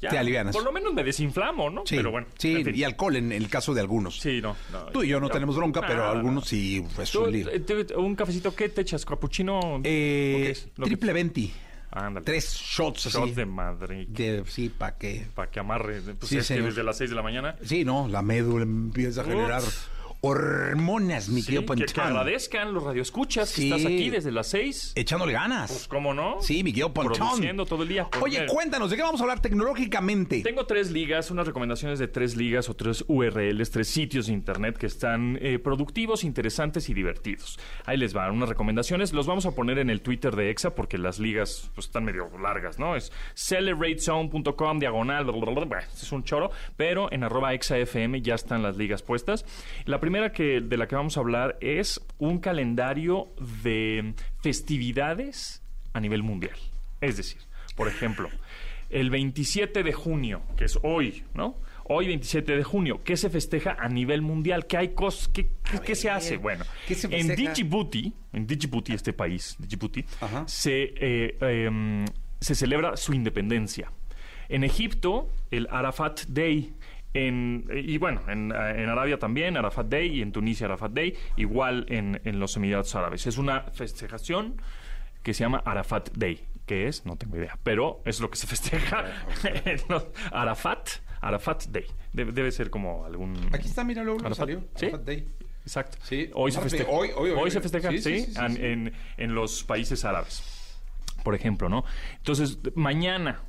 G: ya
A: Te alivianas.
G: por lo menos me desinflamo, ¿no?
A: Sí,
G: Pero bueno.
A: sí
G: en fin.
A: y alcohol en el caso de algunos.
G: Sí, no. no.
A: Tú y yo no tenemos bronca, pero algunos sí es
G: Tú,
A: un lío.
G: eh, un cafecito, ¿qué te echas? ¿Capuchino? ¿O qué
A: Eh, triple 20.
G: Ándale.
A: Tres shots así.
G: Shots de Madrid.
A: De- sí, para que...
G: Para que amarre. Pues
A: Sí,
G: es que desde las 6 de la mañana.
A: Sí, no, la médula empieza a generar
G: Ups.
A: Hormonas, mi
G: Sí,
A: querido
G: que, que
A: Pontón.
G: agradezcan los radioescuchas
A: Sí.
G: que estás aquí desde las 6.
A: Echándole ganas.
G: Pues, ¿cómo no?
A: Sí, mi querido Pontón.
G: Produciendo todo el día.
A: Oye, cuéntanos, ¿de qué vamos a hablar tecnológicamente?
G: Tengo tres ligas, unas recomendaciones de tres ligas o tres URLs, tres sitios de internet que están eh, productivos, interesantes y divertidos. Ahí les van unas recomendaciones. Los vamos a poner en el Twitter de EXA porque las ligas pues, están medio largas, ¿no? Es celebratezone.com, diagonal, bla, bla, bla, bla. es un choro, pero en arroba EXAFM ya están las ligas puestas. La primera que, de la que vamos a hablar es un calendario de festividades a nivel mundial. Es decir, por ejemplo, el 27 de junio, que es hoy, ¿no? Hoy 27 de junio, ¿qué se festeja a nivel mundial? ¿Qué hay cos qué, qué- qué se hace? Bueno,
A: ¿qué se
G: en? Djibouti, en Djibouti, este país, Djibouti, se, eh, em, se celebra su independencia. En Egipto, el Arafat Day. En, y bueno, en, en Arabia también, Arafat Day, y en Tunisia, Arafat Day, igual en, en los Emiratos Árabes. Es una festejación que se llama Arafat Day. ¿Qué es? No tengo idea. Pero es lo que se festeja. en los- Arafat, Arafat Day. Debe, debe ser como algún.
A: Aquí está, mira, luego lo
G: Arafat.
A: salió.
G: ¿Sí?
A: Arafat Day.
G: Exacto.
A: Sí,
G: hoy se festeja.
A: hoy- hoy- hoy-
G: se festeja,
A: sí,
G: sí,
A: sí, sí, sí,
G: en,
A: sí.
G: En, en los países árabes. Por ejemplo, ¿no? Entonces, mañana.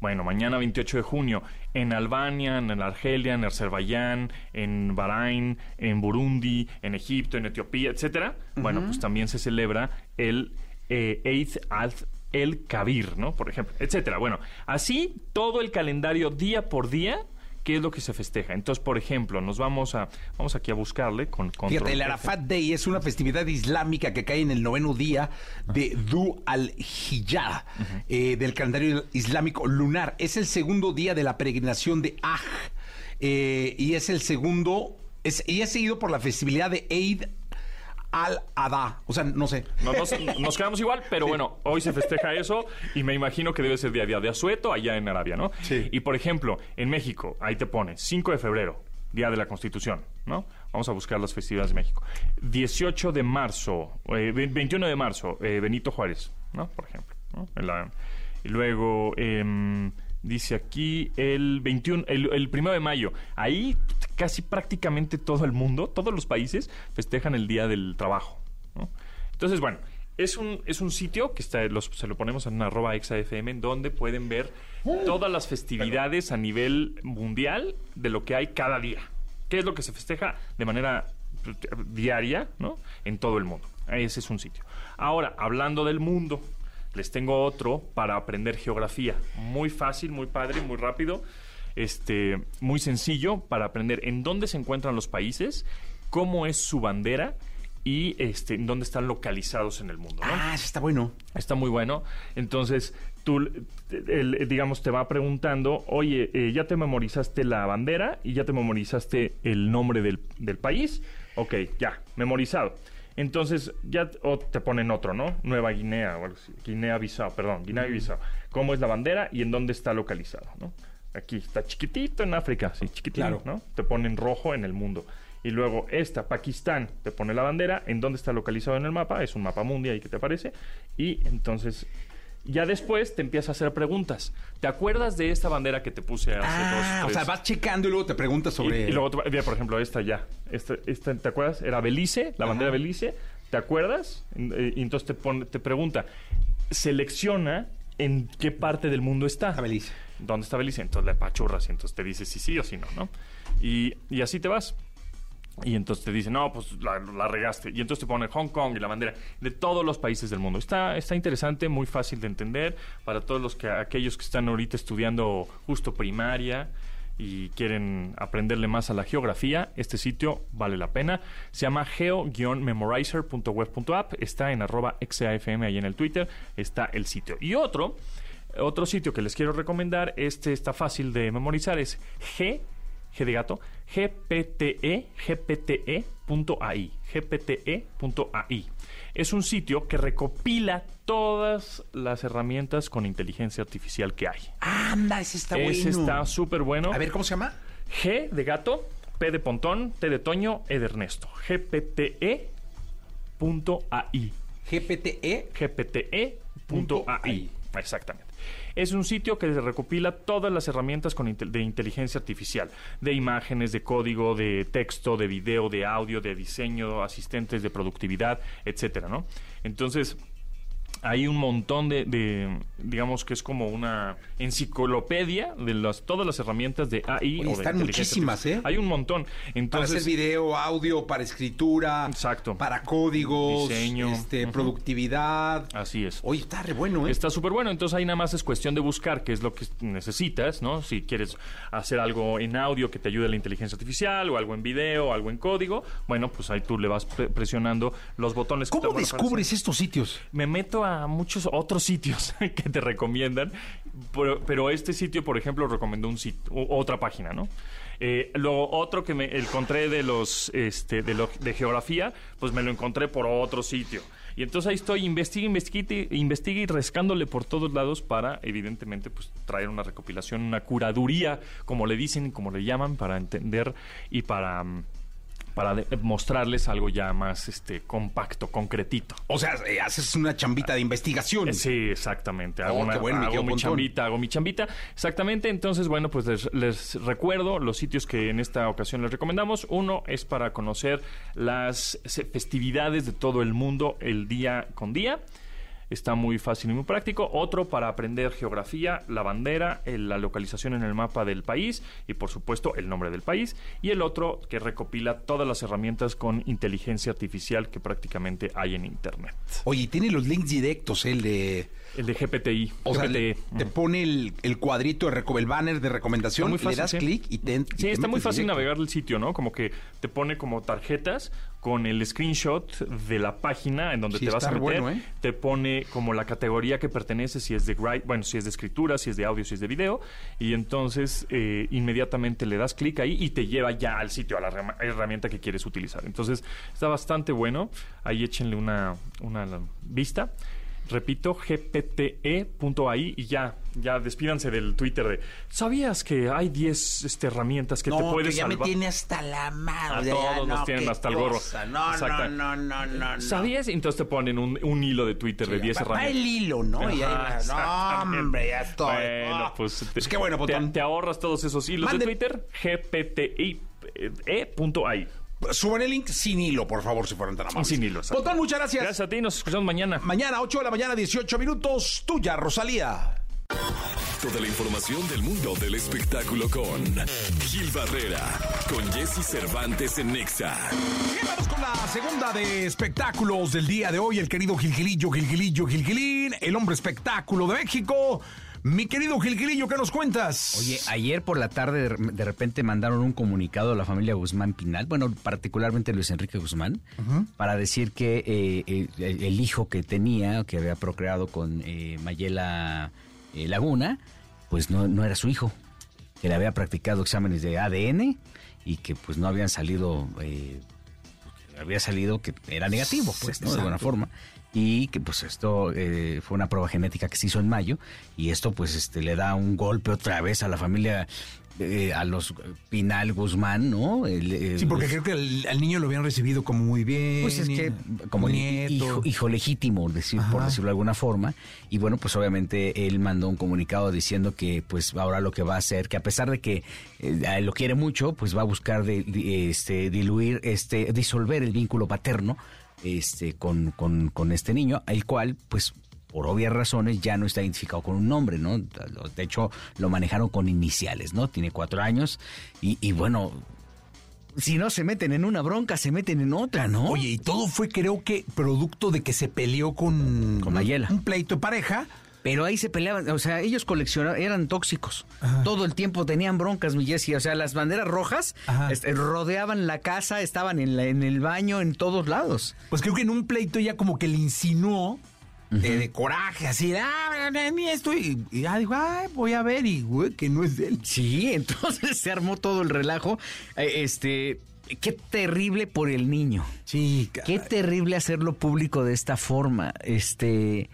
G: Bueno, mañana 28 de junio, en Albania, en Argelia, en Azerbaiyán, en Bahrein, en Burundi, en Egipto, en Etiopía, etcétera. Bueno, pues también se celebra el eh, Eid al el Kabir, ¿no? Por ejemplo, etcétera. Bueno, así todo el calendario día por día, ¿qué es lo que se festeja? Entonces, por ejemplo, nos vamos a vamos aquí a buscarle con
A: Fíjate, el. Arafat Day es una festividad islámica que cae en el noveno día de Du al-Hijjah, eh, del calendario islámico lunar. Es el segundo día de la peregrinación de Aj eh, y es el segundo, es, y es seguido por la festividad de Eid al-Adha. O sea, no sé.
G: No, nos, nos quedamos igual, pero bueno, hoy se festeja eso y me imagino que debe ser día a día de asueto allá en Arabia, ¿no?
A: Sí.
G: Y por ejemplo, en México, ahí te pone 5 de febrero, Día de la Constitución, ¿no? Vamos a buscar las festividades de México. 18 de marzo, eh, ve- 21 de marzo, eh, Benito Juárez, ¿no? Por ejemplo. ¿no? En la- y luego em, dice aquí el 21, el, el primero de mayo. Ahí casi prácticamente todo el mundo, todos los países festejan el Día del Trabajo. Entonces, bueno, es un, es un sitio que está, los- se lo ponemos en arroba exafm, en donde pueden ver todas las festividades a nivel mundial de lo que hay cada día. ¿Qué es lo que se festeja de manera diaria, ¿no? En todo el mundo. Ese es un sitio. Ahora, hablando del mundo, les tengo otro para aprender geografía. Muy fácil, muy padre, muy rápido. Este, muy sencillo para aprender en dónde se encuentran los países, cómo es su bandera y este, en dónde están localizados en el mundo. ¿no?
A: Ah, eso está bueno.
G: Está muy bueno. Entonces, tú, digamos, te va preguntando, oye, eh, ya te memorizaste la bandera y ya te memorizaste el nombre del, del país. Ok, ya, memorizado. Entonces, ya o te ponen otro, ¿no? Nueva Guinea, o. Guinea-Bissau, perdón, Guinea-Bissau. ¿Cómo es la bandera y en dónde está localizado, ¿no? Aquí está chiquitito en África, sí, chiquitito,
A: Claro.
G: ¿no? Te ponen rojo en el mundo. Y luego esta, Pakistán, te pone la bandera, en dónde está localizado en el mapa, es un mapa mundial ahí que te aparece. Y entonces, ya después te empiezas a hacer preguntas. ¿Te acuerdas de esta bandera que te puse hace
A: Ah,
G: dos,
A: o sea,
G: tres?
A: vas checando y luego te preguntas
G: Y-
A: sobre...
G: Y, luego, te- mira, por ejemplo, esta ya. Esta, esta, ¿Te acuerdas? Era Belice, la bandera Belice. ¿Te acuerdas? Eh, Y entonces te, pone- te pregunta, selecciona en qué parte del mundo está.
A: Está Belice.
G: ¿Dónde está Belice? Entonces le pachurras y entonces te dice si sí o si no, ¿no? Y, y así te vas. Y entonces te dice, no, pues la, regaste. Y entonces te pone Hong Kong y la bandera de todos los países del mundo. Está, está interesante, muy fácil de entender para todos los que, aquellos que están ahorita estudiando justo primaria y quieren aprenderle más a la geografía. Este sitio vale la pena. Se llama geo-memorizer.web.app. Está en arroba XAFM ahí en el Twitter. Está el sitio. Y otro, otro sitio que les quiero recomendar, este está fácil de memorizar, es G G de gato, gpte, gpte.ai, gpte.ai. Es un sitio que recopila todas las herramientas con inteligencia artificial que hay.
A: Anda, ese está
G: Ese
A: bueno.
G: está súper bueno.
A: A ver, ¿cómo se llama?
G: G de gato, P de pontón, T de toño, E de Ernesto. gpte.ai.
A: GPTE.
G: gpte.ai. Exactamente. Es un sitio que recopila todas las herramientas de inteligencia artificial, de imágenes, de código, de texto, de video, de audio, de diseño, asistentes de productividad, etcétera, ¿no? Entonces, hay un montón de, de, digamos que es como una enciclopedia de las, todas las herramientas de AI.
A: Oye,
G: o de
A: están muchísimas. ¿eh?
G: Hay un montón.
A: Para
G: Entonces,
A: hacer video, audio, para escritura.
G: Exacto.
A: Para códigos.
G: Diseño.
A: Este, productividad.
G: Así es.
A: Oye, está re bueno, ¿eh?
G: Está súper bueno, entonces ahí nada más es cuestión de buscar qué es lo que necesitas, ¿no? Si quieres hacer algo en audio que te ayude a la inteligencia artificial, o algo en video, o algo en código, bueno, pues ahí tú le vas pre- presionando los botones. que
A: ¿Cómo
G: te a aparecer.
A: descubres estos sitios?
G: me meto a muchos otros sitios que te recomiendan, pero, pero este sitio, por ejemplo, recomendó un sitio, otra página, ¿no? Eh, luego otro que me encontré de los este, de, lo- geografía, pues me lo encontré por otro sitio. Y entonces ahí estoy, investigue, investigue, investigue y rascándole por todos lados para, evidentemente, pues traer una recopilación, una curaduría, como le dicen, como le llaman, para entender y para, mm, para de- mostrarles algo ya más este, compacto, concretito.
A: O sea, eh, haces una chambita de investigación.
G: Sí, exactamente. Hago,
A: Oh,
G: una-
A: bueno,
G: hago
A: querido
G: mi chambita, hago mi chambita. Exactamente. Entonces, bueno, pues les, les recuerdo los sitios que en esta ocasión les recomendamos. Uno es para conocer las festividades de todo el mundo el día con día. Está muy fácil y muy práctico. Otro para aprender geografía, la bandera, la localización en el mapa del país y por supuesto el nombre del país. Y el otro que recopila todas las herramientas con inteligencia artificial que prácticamente hay en Internet.
A: Oye, tiene los links directos, el de...
G: El de GPTI.
A: O sea, le- te pone el, el cuadrito, el banner de recomendación,
G: muy
A: le das
G: sí.
A: clic y te y
G: Sí,
A: te
G: está muy fácil
A: directo.
G: navegar el sitio, ¿no? Como que te pone como tarjetas con el screenshot de la página en donde
A: Sí,
G: te vas a meter.
A: bueno, ¿eh?
G: Te pone como la categoría que pertenece, si es de bueno, si es de escritura, si es de audio, si es de video. Y entonces eh, inmediatamente le das clic ahí y te lleva ya al sitio, a la herramienta que quieres utilizar. Entonces está bastante bueno. Ahí échenle una, una vista. Repito, gpte.ai y ya, ya despídanse del Twitter de ¿Sabías que hay 10 este, herramientas que te
H: No,
G: puedes
H: que ya me
G: salvar?
H: tiene hasta la
G: A
H: madre.
G: todos
H: ya,
G: nos
H: no,
G: tienen hasta el gorro.
H: No, no, no, no, no, no.
G: ¿Sabías? Entonces te ponen un, un hilo de Twitter de 10
H: Va- va
G: herramientas.
H: el hilo, ¿no? Y ahí
G: Ajá.
H: No, hombre, ya estoy.
G: Bueno, pues, te,
H: Pues qué bueno,
G: te-. Te, ahorras todos esos hilos
H: Mande-
G: de Twitter, gpti.ai.
H: Suban el link sin hilo, por favor, si fueran tan amables.
G: Sin hilo, exacto.
H: Botón, muchas gracias.
G: Gracias a ti, nos escuchamos mañana.
H: Mañana, 8 de la mañana, 18 minutos. Tuya, Rosalía.
B: Toda la información del mundo del espectáculo con Gil Barrera, con Jesse Cervantes en Nexa.
H: Bien, vamos con la segunda de espectáculos del día de hoy. El querido Gilgilillo, Gilgilillo, Gilgilín, el hombre espectáculo de México. Mi querido Gilgilillo, ¿qué nos cuentas?
D: Oye, ayer por la tarde de- repente mandaron un comunicado a la familia Guzmán Pinal, bueno, particularmente Luis Enrique Guzmán, para decir que eh, eh, el, hijo que tenía, que había procreado con eh, Mayela eh, Laguna, pues no, no era su hijo, que le había practicado exámenes de ADN y que pues no habían salido, eh, que había salido que era negativo, pues, ¿no? De alguna forma. Y que pues esto eh, fue una prueba genética que se hizo en mayo y esto pues este le da un golpe otra vez a la familia, eh, a los Pinal Guzmán, ¿no? El, eh,
H: Sí, porque creo que el- al niño lo habían recibido como muy bien.
D: pues es que como
H: nieto.
D: hijo, hijo legítimo, decir, por decirlo de alguna forma. Y bueno, pues obviamente él mandó un comunicado diciendo que pues ahora lo que va a hacer, que a pesar de que eh, lo quiere mucho, pues va a buscar de, de- este, diluir, este, disolver el vínculo paterno este, con, con, con este niño, el cual pues por obvias razones ya no está identificado con un nombre, ¿no? De hecho, lo manejaron con iniciales, ¿no? Tiene cuatro años y, y bueno, si no se meten en una bronca, se meten en otra, ¿no?
H: Oye, y todo fue creo que producto de que se peleó con...
D: Con Mayela.
H: Un pleito de pareja.
D: Pero ahí se peleaban, o sea, ellos coleccionaban, eran tóxicos. Todo el tiempo tenían broncas, mi Jessy. O sea, las banderas rojas este, rodeaban la casa, estaban en, la- en el baño, en todos lados.
H: Pues creo que en un pleito ya como que le insinuó de, de coraje, así, de, ah, ni esto. Y, y ay, voy a ver, y güey, que no es de él.
D: Sí, entonces se armó todo el relajo. Eh, Este, qué terrible por el niño.
H: Sí,
D: Qué terrible hacerlo público de esta forma. Este,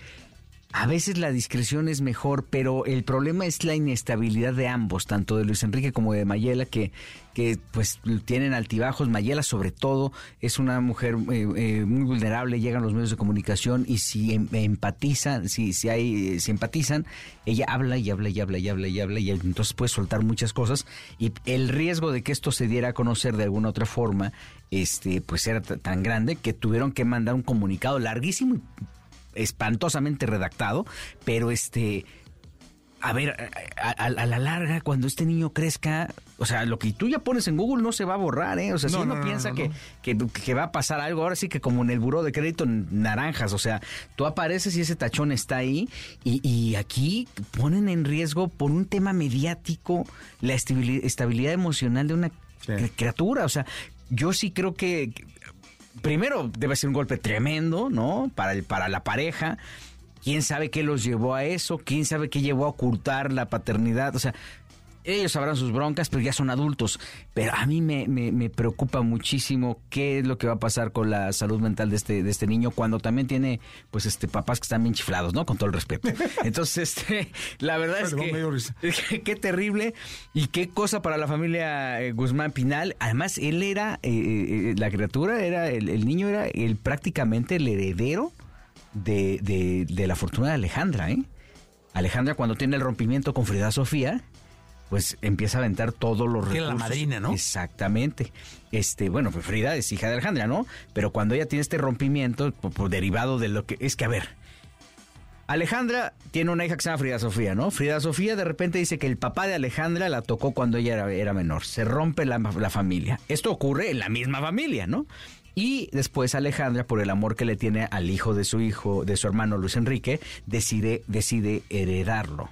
D: a veces la discreción es mejor, pero el problema es la inestabilidad de ambos, tanto de Luis Enrique como de Mayela, que, que pues tienen altibajos. Mayela, sobre todo, es una mujer eh, eh, muy vulnerable, llegan los medios de comunicación y si em- empatizan, si, si hay, si empatizan, ella habla y habla y habla y habla y habla y entonces puede soltar muchas cosas y el riesgo de que esto se diera a conocer de alguna otra forma, este, pues era tan grande que tuvieron que mandar un comunicado larguísimo y espantosamente redactado, pero este a ver, a, a- a la larga, cuando este niño crezca, o sea, lo que tú ya pones en Google no se va a borrar, ¿eh? O sea, si
H: No,
D: uno
H: no, no,
D: piensa
H: no,
D: que. Que, que va a pasar algo, ahora sí que como en el buró de crédito naranjas, o sea, tú apareces y ese tachón está ahí, y, y aquí ponen en riesgo por un tema mediático la estabili- estabilidad emocional de una cri- criatura, o sea, yo sí creo que- primero debe ser un golpe tremendo, ¿no? Para, el, para la pareja. ¿Quién sabe qué los llevó a eso? ¿Quién sabe qué llevó a ocultar la paternidad? O sea, ellos sabrán sus broncas, pero ya son adultos. Pero a mí me, me- me preocupa muchísimo qué es lo que va a pasar con la salud mental de este, de este niño cuando también tiene, pues, este, papás que están bien chiflados, ¿no? Con todo el respeto. Entonces, este, la verdad es que qué terrible y qué cosa para la familia eh, Guzmán Pinal. Además, él era, eh, eh, la criatura era, el, el niño era el prácticamente el heredero de, de- de la fortuna de Alejandra, ¿eh? Alejandra cuando tiene el rompimiento con Frida Sofía, pues empieza a aventar todos los recursos.
H: la madrina, ¿no?
D: Exactamente. Este, bueno, pues Frida es hija de Alejandra, ¿no? Pero cuando ella tiene este rompimiento, por, por derivado de lo que es que a ver, Alejandra tiene una hija que se llama Frida Sofía, ¿no? Frida Sofía de repente dice que el papá de Alejandra la tocó cuando ella era, era menor. Se rompe la, la familia. Esto ocurre en la misma familia, ¿no? Y después Alejandra, por el amor que le tiene al hijo de su hijo, de su hermano Luis Enrique, decide, decide heredarlo.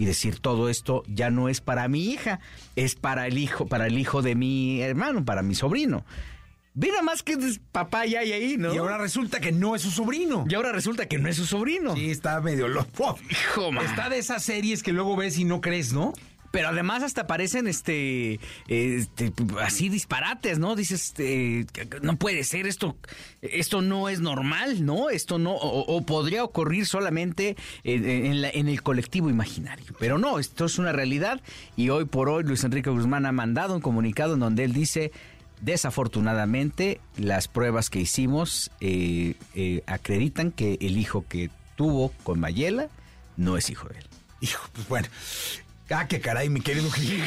D: Y decir todo esto ya no es para mi hija, es para el hijo, para el hijo de mi hermano, para mi sobrino. Mira más que papá ya hay ahí, ¿no?
H: Y ahora resulta que no es su sobrino.
D: Y ahora resulta que no es su sobrino.
H: Sí, está medio loco.
D: Hijo, man.
H: Está de esas series que luego ves y no crees, ¿no?
D: Pero además hasta parecen este, este, así disparates, ¿no? Dices, este, no puede ser esto, esto no es normal, ¿no? Esto no, o, podría ocurrir solamente en, en la- en el colectivo imaginario. Pero no, esto es una realidad y hoy por hoy Luis Enrique Guzmán ha mandado un comunicado en donde él dice, desafortunadamente las pruebas que hicimos eh, eh, acreditan que el hijo que tuvo con Mayela no es hijo de él.
H: Hijo, pues bueno. Ah, qué caray, mi querido Gil.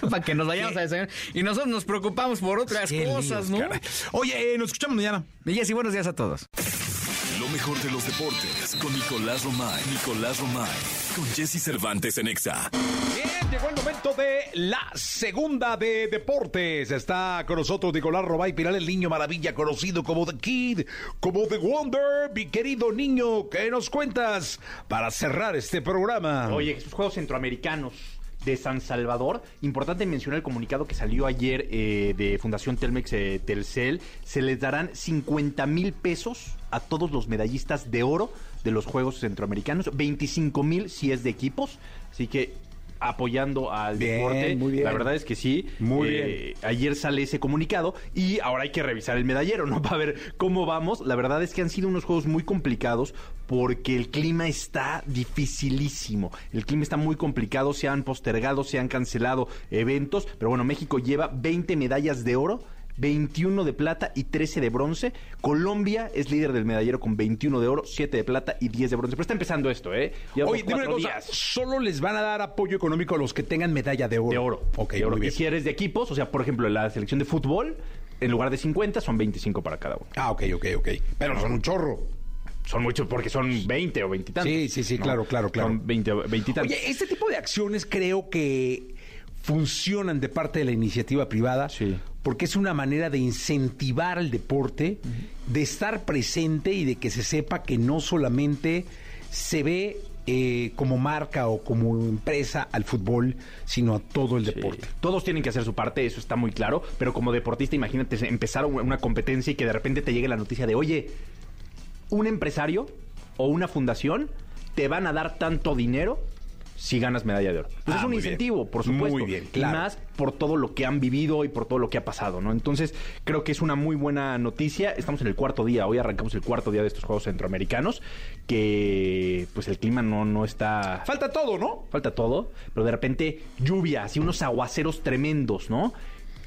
D: Para que nos vayamos a desayunar. Y nosotros nos preocupamos por otras
H: Qué
D: cosas,
H: líos,
D: ¿no?
H: caray. Oye, eh, nos escuchamos mañana.
D: Y Jessy, buenos días a todos.
B: Mejor de los deportes con Nicolás Romay. Nicolás Romay. Con Jesse Cervantes en Exa.
A: Bien, llegó el momento de la segunda de deportes. Está con nosotros Nicolás Robay Piral, el niño maravilla, conocido como The Kid, como The Wonder. Mi querido niño, ¿qué nos cuentas para cerrar este programa?
C: Oye, estos Juegos Centroamericanos de San Salvador, importante mencionar el comunicado que salió ayer eh, de Fundación Telmex eh, Telcel, se les darán 50 mil pesos a todos los medallistas de oro de los Juegos Centroamericanos, 25 mil si es de equipos, así que apoyando al
A: Bien,
C: deporte,
A: muy bien.
C: la verdad es que sí.
A: Muy
C: Eh, Ayer sale ese comunicado y ahora hay que revisar el medallero, ¿no? Para ver cómo vamos. La verdad es que han sido unos juegos muy complicados porque el clima está dificilísimo. El clima está muy complicado, se han postergado, se han cancelado eventos, pero bueno, México lleva 20 medallas de oro. 21 de plata y 13 de bronce. Colombia es líder del medallero con 21 de oro, 7 de plata y 10 de bronce. Pero está empezando esto, ¿eh? Llevamos
A: Oye, dime una cosa,
C: días.
A: solo les van a dar apoyo económico a los que tengan medalla de oro.
C: De oro.
A: Ok,
C: de oro.
A: muy
C: Y
A: bien.
C: si eres de equipos, o sea, por ejemplo, la selección de fútbol, en lugar de 50, son 25 para cada uno.
A: Ah, ok, ok, ok. Pero son un chorro.
C: Son muchos porque son 20 o 20 y tantos.
A: Sí, sí, sí, claro, claro, claro.
C: Son 20 o 20 y tantos.
A: Oye, este tipo de acciones creo que funcionan de parte de la iniciativa privada
C: Sí.
A: porque es una manera de incentivar al deporte, de estar presente y de que se sepa que no solamente se ve eh, como marca o como empresa al fútbol, sino a todo el
C: Sí.
A: deporte.
C: Todos tienen que hacer su parte, eso está muy claro. Pero como deportista, imagínate empezar una competencia y que de repente te llegue la noticia de, oye, un empresario o una fundación te van a dar tanto dinero si ganas medalla de oro. Pues
A: Ah,
C: es un
A: muy bien.
C: incentivo, por supuesto.
A: Muy bien,
C: Y más por todo lo que han vivido y por todo lo que ha pasado, ¿no? Entonces, creo que es una muy buena noticia. Estamos en el cuarto día, hoy arrancamos el cuarto día de estos Juegos Centroamericanos, que pues el clima no, no está...
A: Falta todo, ¿no?
C: falta todo, pero de repente lluvia, así unos aguaceros tremendos, ¿no?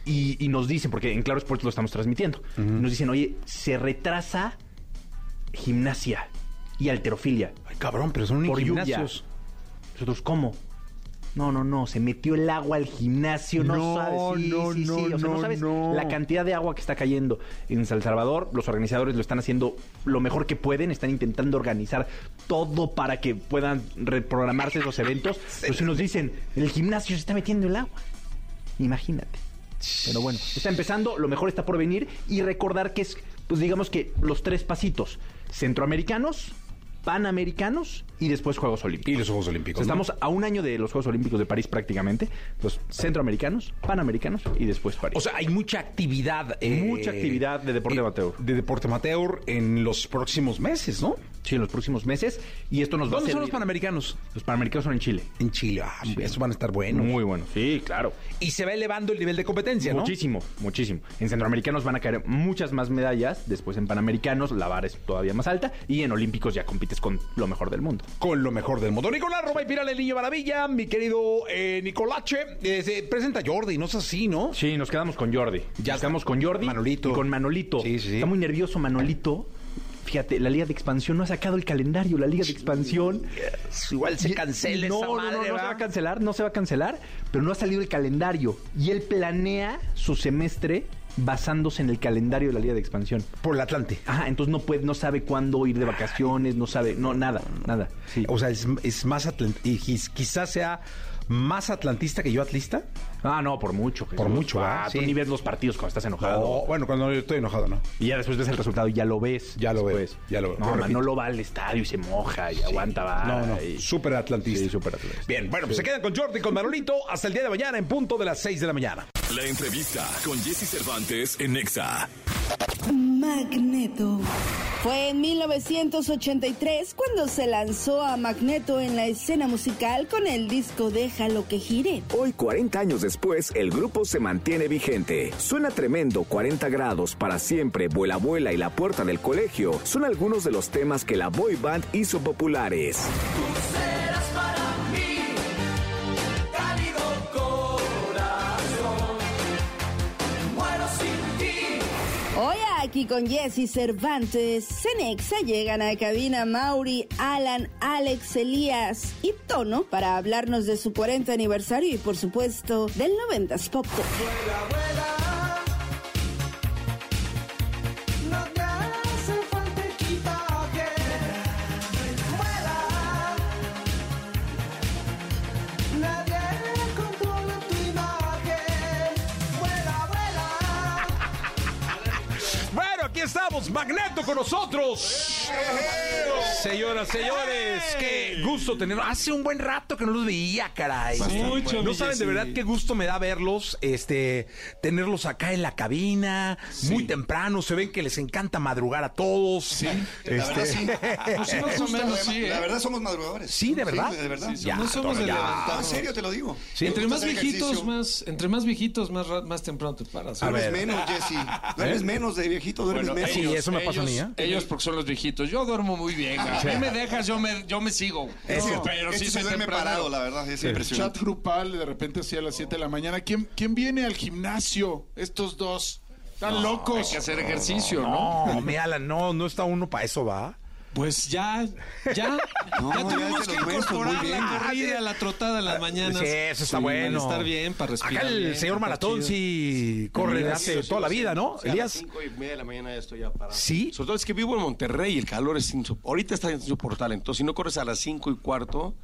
C: Y, y nos dicen, porque en Claro Sports lo estamos transmitiendo, nos dicen, oye, se retrasa gimnasia y alterofilia
A: Ay, cabrón, pero son
C: por lluvia. Nosotros, ¿cómo? No, no, no, se metió el agua al gimnasio, no,
A: No,
C: sabes, sí,
A: no,
C: sí, sí,
A: no,
C: o sea, no sabes la cantidad de agua que está cayendo en San Salvador, los organizadores lo están haciendo lo mejor que pueden, están intentando organizar todo para que puedan reprogramarse esos eventos, pero si nos dicen, el gimnasio se está metiendo el agua, imagínate. Pero bueno, está empezando, lo mejor está por venir. Y recordar que es, pues digamos que los tres pasitos, centroamericanos, panamericanos y después Juegos Olímpicos.
A: Y los Juegos
C: O
A: Olímpicos.
C: sea,
A: ¿no?
C: estamos a un año de los Juegos Olímpicos de París prácticamente. Los centroamericanos, panamericanos y después París.
A: O sea, hay mucha actividad. eh,
C: Mucha actividad de deporte amateur.
A: De deporte amateur en los próximos meses, ¿no?
C: sí, en los próximos meses. Y esto nos va a
A: ¿Dónde son los panamericanos?
C: Los panamericanos son en Chile.
A: En Chile. Ah, Eso van a estar buenos.
C: Muy bueno. Sí, claro.
A: Y se va elevando el nivel de competencia, ¿no?
C: Muchísimo, muchísimo. En centroamericanos van a caer muchas más medallas. Después en panamericanos la vara es todavía más alta. Y en olímpicos ya compites con lo mejor del mundo.
A: Con lo mejor del mundo. Nicolás Roma y Piral, el niño maravilla. Mi querido eh, Nicolache. eh, se presenta Jordi, no es así, ¿no?
C: Sí, nos quedamos con Jordi.
A: Ya
C: nos quedamos con Jordi.
A: Manolito.
C: Y con Manolito.
A: Sí, sí, sí.
C: Está muy nervioso Manolito. Fíjate, la Liga de Expansión no ha sacado el calendario. La Liga de Expansión.
A: Igual se cancela
C: no,
A: esa
C: no,
A: madre,
C: no, no se
A: va
C: a cancelar, no se va a cancelar, pero no ha salido el calendario. Y él planea su semestre basándose en el calendario de la Liga de Expansión.
A: Por el Atlante.
C: Ajá, entonces no puede, no sabe cuándo ir de vacaciones, no sabe, no, nada, nada. Sí.
A: O sea, es, es más atlant- y quiz- quizás sea más atlantista que yo atlista.
C: Ah, no, por mucho. Jesús.
A: Por mucho,
C: Ah,
A: ¿ah?
C: tú
A: Sí.
C: ni ves los partidos cuando estás enojado.
A: No, bueno, cuando yo estoy enojado, ¿no?
C: Y ya después ves el resultado y ya lo ves.
A: Ya lo veo,
C: después.
A: ya lo veo.
C: No,
A: Lo repito.
C: Manolo va al estadio y se moja y aguanta, va.
A: No, no,
C: y-
A: súper atlantista.
C: Sí, súper atlantista.
A: Bien, bueno, pues se quedan con Jordi y con Manolito hasta el día de mañana en punto de las 6 de la mañana.
B: La entrevista con Jesse Cervantes en Nexa.
I: Magneto. Fue en 1983 cuando se lanzó a Magneto en la escena musical con el disco Déjalo que gire.
J: Hoy, 40 años después, el grupo se mantiene vigente. Suena tremendo 40 grados para siempre, Vuela Vuela y La Puerta del Colegio son algunos de los temas que la boy band hizo populares.
I: Hoy aquí con Jesse Cervantes, Cenexa llegan a cabina Mauri, Alan, Alex, Elías y Tono para hablarnos de su 40 aniversario y por supuesto del 90s Pop Tour.
A: Bueno, Magneto con nosotros. Señoras, señores, qué gusto tener. Hace un buen rato que no los veía, caray.
K: Mucho,
A: no saben de verdad qué gusto me da verlos, este, tenerlos acá en la cabina, muy temprano. Se ven que les encanta madrugar a todos. Sí,
K: La verdad, sí. Pues sí, menos, sí, ¿eh?
F: La verdad somos madrugadores.
A: Sí, ¿de verdad?
F: de verdad.
A: Ya,
K: no somos de.
F: En serio te lo digo.
A: Sí.
K: Entre más viejitos,
F: ejercicio.
K: más, entre más viejitos, más, más temprano te paras.
F: Duermes
A: ver.
F: menos, Jesse. Duermes menos de viejito, duermes menos.
A: Sí, eso me pasa a mí, ¿eh?
L: Ellos porque son los viejitos. Yo duermo muy bien. A mí me dejas, yo me, yo me sigo.
F: Es
L: No, pero sí
F: se
L: soy
F: duerme parado, la verdad. Es
M: Chat
F: impresionante.
M: grupal, de repente así a las 7 de la mañana. ¿Quién, quién viene al gimnasio? Estos dos. Están
L: Hay
M: locos.
L: que hacer ejercicio, ¿no?
A: No, me Alan, no, no está uno para eso, va.
K: Pues ya, ya,
F: No,
K: ya tuvimos que incorporar
F: bien.
K: la corrida, la trotada en las mañanas.
A: Sí, eso está
K: Sí,
A: bueno.
K: Para estar bien, para respirar.
A: Acá el
K: bien,
A: señor Maratón sí corre de hace toda la vida, ¿no?
L: Sí, a las
A: Elías.
L: cinco y media de la mañana ya estoy ya parado.
A: Sí.
L: Sobre todo es que vivo en Monterrey y el calor es insoportable. Ahorita está insoportable. Entonces, si no corres a las cinco y cuarto,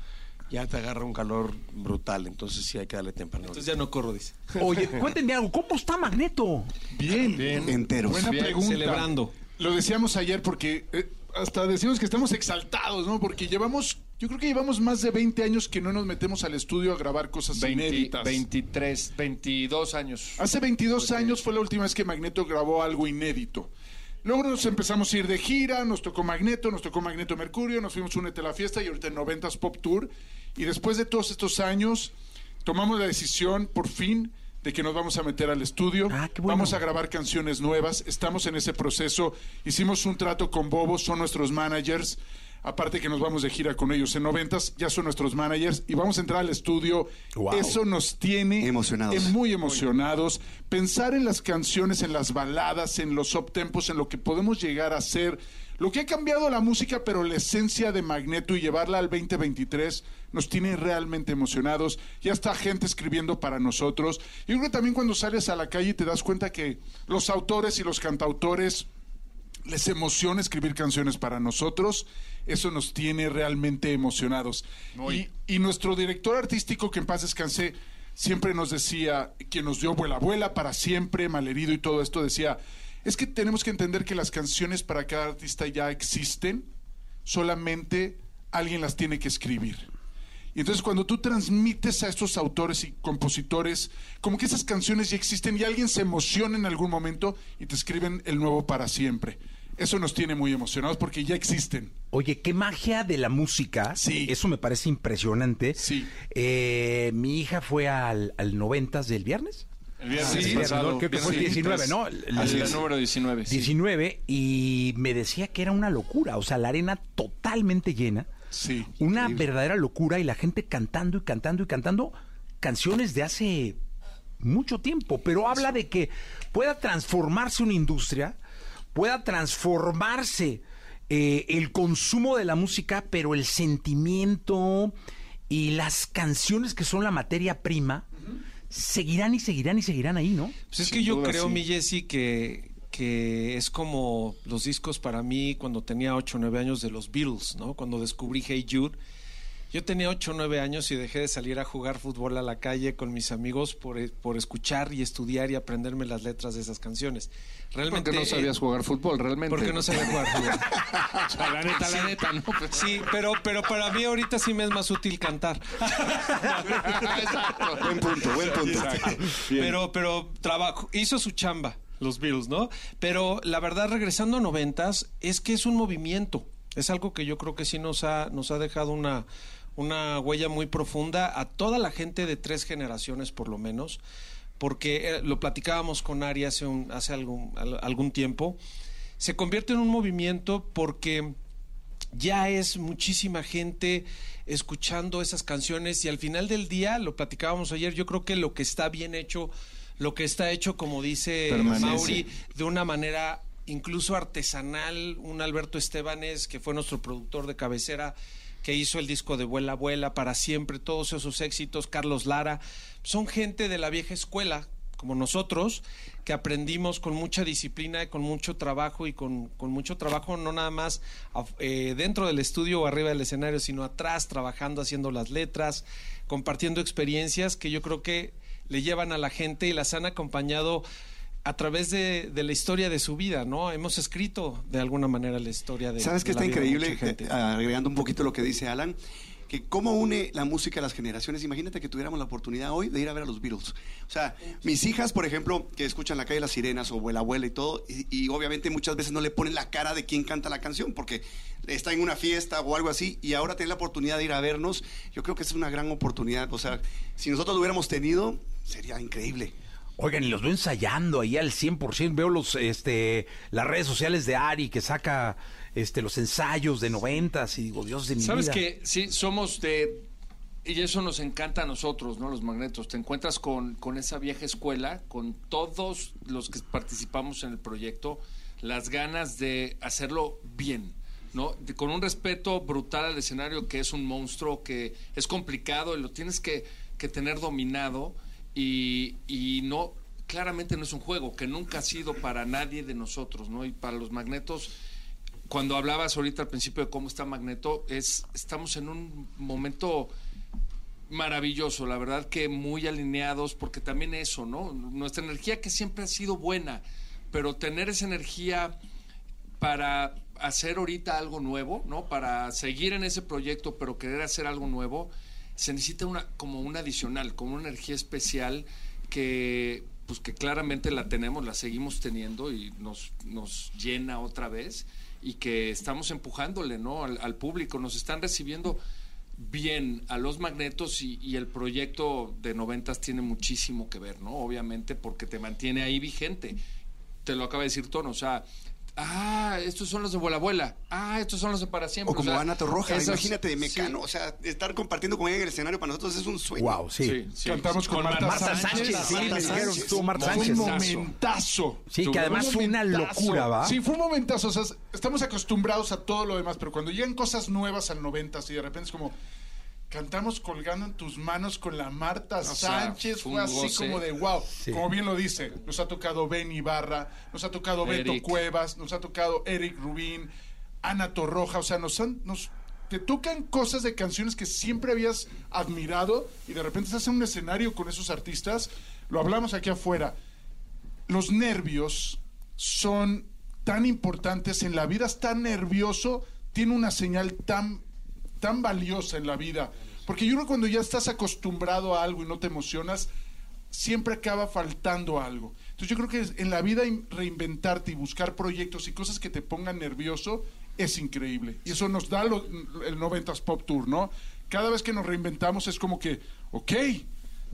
L: ya te agarra un calor brutal. Entonces, sí hay que darle temprano.
K: Entonces ya no corro, dice.
A: Oye, cuéntenme algo, ¿cómo está Magneto?
M: Bien.
F: Enteros.
M: Buena
K: Bien,
M: pregunta.
K: celebrando.
M: Lo decíamos ayer porque eh, hasta decimos que estamos exaltados, ¿no? Porque llevamos, yo creo que llevamos más de 20 años que no nos metemos al estudio a grabar cosas
L: 20,
M: inéditas.
L: 23, 22 años.
M: Hace 22 años fue la última vez que Magneto grabó algo inédito. Luego nos empezamos a ir de gira, nos tocó Magneto, nos tocó Magneto Mercurio, nos fuimos Únete a la fiesta y ahorita en 90s Pop Tour. Y después de todos estos años, tomamos la decisión, por fin, de que nos vamos a meter al estudio.
A: Ah, qué bueno.
M: Vamos a grabar canciones nuevas. Estamos en ese proceso. Hicimos un trato con Bobo, son nuestros managers. Aparte que nos vamos de gira con ellos en noventas, ya son nuestros managers y vamos a entrar al estudio.
A: Wow.
M: Eso nos tiene
F: Emocionados.
M: em- muy emocionados. Pensar en las canciones, en las baladas, en los uptempos, en lo que podemos llegar a hacer. Lo que ha cambiado la música, pero la esencia de Magneto y llevarla al 2023 nos tiene realmente emocionados. Ya está gente escribiendo para nosotros. Y yo creo que también cuando sales a la calle te das cuenta que los autores y los cantautores les emociona escribir canciones para nosotros. Eso nos tiene realmente emocionados. Y, y nuestro director artístico, que en paz descanse, siempre nos decía, quien nos dio Vuela Vuela para siempre, Malherido y todo esto, decía, es que tenemos que entender que las canciones para cada artista ya existen, solamente alguien las tiene que escribir. Y entonces cuando tú transmites a estos autores y compositores, como que esas canciones ya existen y alguien se emociona en algún momento y te escriben el nuevo para siempre. Eso nos tiene muy emocionados porque ya existen.
A: Oye, qué magia de la música.
M: Sí.
A: Eso me parece impresionante.
M: Sí.
A: Eh, mi hija fue al, al 90 del viernes.
L: El viernes
A: Sí,
L: pasado,
A: que fue el
L: viernes
A: 19, ¿no? El- el-
L: Así es. número 19. sí.
A: 19 y me decía que era una locura, o sea, la arena totalmente llena,
M: Sí.
A: una verdadera locura y la gente cantando y cantando y cantando canciones de hace mucho tiempo, pero habla de que pueda transformarse una industria, pueda transformarse eh, el consumo de la música, pero el sentimiento y las canciones que son la materia prima seguirán y seguirán y seguirán ahí, ¿no?
K: Pues es
L: Sin
K: que yo
L: duda,
K: creo,
L: sí.
K: mi Jesse, que, que es como los discos para mí cuando tenía 8 o 9 años de los Beatles, ¿no? Cuando descubrí Hey Jude. Yo tenía 8 o 9 años y dejé de salir a jugar fútbol a la calle con mis amigos por, eh, por escuchar y estudiar y aprenderme las letras de esas canciones. Realmente,
L: Porque no sabías
K: eh,
L: jugar fútbol, realmente.
K: Porque no sabía jugar fútbol.
L: O sea, la neta, la neta, ¿no?
K: Sí, pero, pero para mí ahorita sí me es más útil cantar.
F: Buen punto, buen punto.
K: Pero, pero trabajo, hizo su chamba, los Beatles, ¿no? Pero la verdad, regresando a noventas, es que es un movimiento. Es algo que yo creo que sí nos ha, nos ha dejado una, una huella muy profunda a toda la gente de tres generaciones, por lo menos. Porque eh, lo platicábamos con Ari hace, un- hace algún, al- algún tiempo. Se convierte en un movimiento porque ya es muchísima gente escuchando esas canciones y al final del día, lo platicábamos ayer, yo creo que lo que está bien hecho, lo que está hecho, como dice
F: Permanece.
K: Mauri, de una manera incluso artesanal, un Alberto Estebanes, que fue nuestro productor de cabecera, que hizo el disco de Vuela Vuela para siempre, todos esos éxitos, Carlos Lara, son gente de la vieja escuela, como nosotros, que aprendimos con mucha disciplina, con mucho trabajo y con, con mucho trabajo, no nada más eh, dentro del estudio o arriba del escenario, sino atrás, trabajando, haciendo las letras, compartiendo experiencias que yo creo que le llevan a la gente y las han acompañado a través de, de la historia de su vida, ¿no? Hemos escrito de alguna manera la historia de
F: ¿Sabes
K: de la
F: está increíble?
K: gente.
F: Eh, agregando un poquito lo que dice Alan, que cómo une la música a las generaciones. Imagínate que tuviéramos la oportunidad hoy de ir a ver a los Beatles. O sea, mis hijas, por ejemplo, que escuchan la calle Las Sirenas o Abuela Abuela y todo, y, y obviamente muchas veces no le ponen la cara de quién canta la canción porque está en una fiesta o algo así, y ahora tener la oportunidad de ir a vernos, yo creo que es una gran oportunidad. O sea, si nosotros lo hubiéramos tenido, sería increíble.
A: Oigan, y los veo ensayando ahí al 100%. Veo los, este, las redes sociales de Ari que saca este, los ensayos de noventas y digo, Dios de mi
L: ¿Sabes
A: vida.
L: que Sí, somos de... Y eso nos encanta a nosotros, ¿no? Los magnetos. Te encuentras con, con esa vieja escuela, con todos los que participamos en el proyecto, las ganas de hacerlo bien, ¿no? De- con un respeto brutal al escenario que es un monstruo, que es complicado y lo tienes que, que tener dominado y, y no... Claramente no es un juego, que nunca ha sido para nadie de nosotros, ¿no? Y para los magnetos cuando hablabas ahorita al principio de cómo está Magneto, es estamos en un momento maravilloso, la verdad que muy alineados, porque también eso, ¿no? Nuestra energía que siempre ha sido buena, pero tener esa energía para hacer ahorita algo nuevo, ¿no? Para seguir en ese proyecto, pero querer hacer algo nuevo, se necesita una como un adicional, como una energía especial que pues que claramente la tenemos, la seguimos teniendo y nos, nos llena otra vez y que estamos empujándole, ¿no? Al, público, nos están recibiendo bien a los magnetos y, y el proyecto de noventas tiene muchísimo que ver, ¿no? Obviamente porque te mantiene ahí vigente. Te lo acaba de decir Tono, o sea, ah, estos son los de Vuela Abuela, ah, estos son los de Para Siempre.
F: O como
L: sea,
F: Ana Torroja,
L: esas-
F: imagínate de Mecano, o sea, estar compartiendo con ella en el escenario para nosotros es un sueño.
A: Wow, sí.
M: Cantamos con, Marta,
A: Marta
M: Sánchez.
A: Sánchez, sí, me dijeron, estuvo Marta
M: Fue
A: Sánchez.
M: un momentazo.
A: Sí, que además
M: un
A: fue una locura, ¿va?
M: Sí, fue un momentazo. O sea, estamos acostumbrados a todo lo demás, pero cuando llegan cosas nuevas al 90 y de repente es como cantamos colgando en tus manos con la Marta Sánchez,
L: fue
M: así
L: goce.
M: como de wow.
A: Sí.
M: Como bien lo dice, nos ha tocado Ben Ibarra, nos ha tocado Beto. Cuevas, nos ha tocado Eric Rubín, Ana Torroja, o sea, nos han nos te tocan cosas de canciones que siempre habías admirado y de repente estás en un escenario con esos artistas, lo hablamos aquí afuera. Los nervios son tan importantes en la vida, estar nervioso tiene una señal tan tan valiosa en la vida, porque yo creo que cuando ya estás acostumbrado a algo y no te emocionas, siempre acaba faltando algo. Entonces yo creo que en la vida in- reinventarte y buscar proyectos y cosas que te pongan nervioso es increíble. Y eso nos da el 90s Pop Tour, ¿no? Cada vez que nos reinventamos es como que, ok,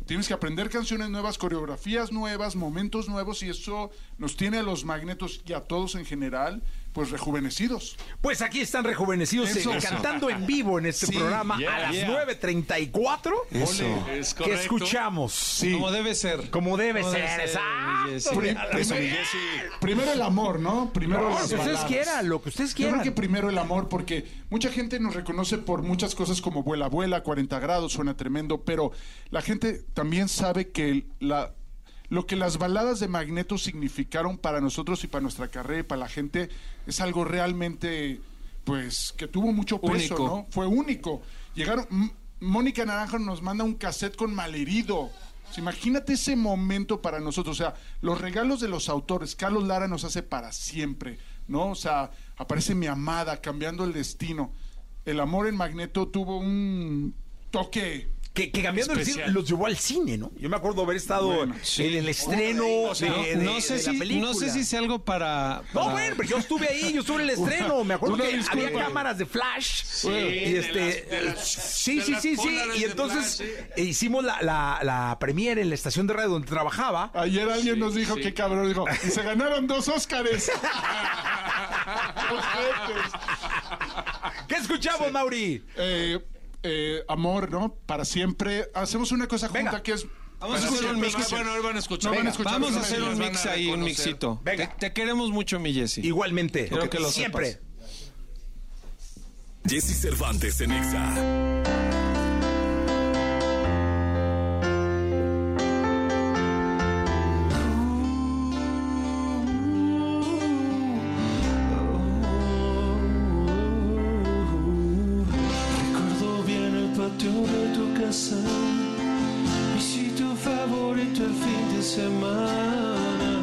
M: tienes que aprender canciones nuevas, coreografías nuevas, momentos nuevos y eso nos tiene a los magnetos y a todos en general, pues rejuvenecidos.
A: Pues aquí están rejuvenecidos
M: Eso.
A: eh, cantando en vivo en este
M: Sí,
A: programa
K: yeah,
A: a las
K: yeah.
A: 9.34.
F: Eso.
K: Es
A: que escuchamos.
M: Sí.
K: Como debe ser.
A: Como debe
K: Como
A: ser, exacto.
M: Primero el amor, ¿no? Primero
A: No,
M: las
A: lo que ustedes quieran, lo que ustedes
M: Yo
A: quieran.
M: creo que primero el amor, porque mucha gente nos reconoce por muchas cosas como Vuela Abuela, 40 grados, suena tremendo, pero la gente también sabe que la, lo que las baladas de Magneto significaron para nosotros y para nuestra carrera y para la gente es algo realmente, pues, que tuvo mucho peso,
K: Único.
M: ¿no? Fue único. Llegaron, M- Mónica Naranjo nos manda un cassette con Malherido. Sea, imagínate ese momento para nosotros. O sea, los regalos de los autores. Carlos Lara nos hace para siempre, ¿no? O sea, aparece mi amada, cambiando el destino. El amor en Magneto tuvo un toque.
H: Que, que cambiando el
M: Especial.
H: cine, los llevó al cine, ¿no? Yo me acuerdo haber estado
M: Bueno,
H: en el estreno
N: O sea,
H: de,
N: no,
H: de-
N: no sé
H: de la
N: si,
H: película.
N: no sé si sea algo para,
H: No, bueno, pero yo estuve ahí, yo estuve en el estreno. Me acuerdo que
M: disculpa.
H: había cámaras de flash.
L: Sí,
H: y
L: de
H: este,
L: las- de las-
H: sí,
L: de
H: sí, sí, sí. Y entonces
L: flash,
H: eh, hicimos la, la, la premiere en la estación de radio donde trabajaba.
M: Ayer alguien
L: Sí,
M: nos dijo
L: sí.
M: que cabrón, dijo, y se ganaron dos Óscares.
H: ¿Qué escuchamos, Mauri?
M: Eh, eh, amor, ¿no? Para siempre. Hacemos una cosa junta
H: Venga.
M: que es.
N: Vamos a hacer un mix.
L: Bueno, van a escuchar.
M: No van a
L: Venga.
M: escuchar.
N: Vamos a hacer un mix ahí, un mixito.
H: Venga.
N: Te, te queremos mucho, mi Jessy.
H: Igualmente.
N: Quiero que lo
H: Siempre.
B: Jesse Cervantes en Exa.
K: El fin de semana,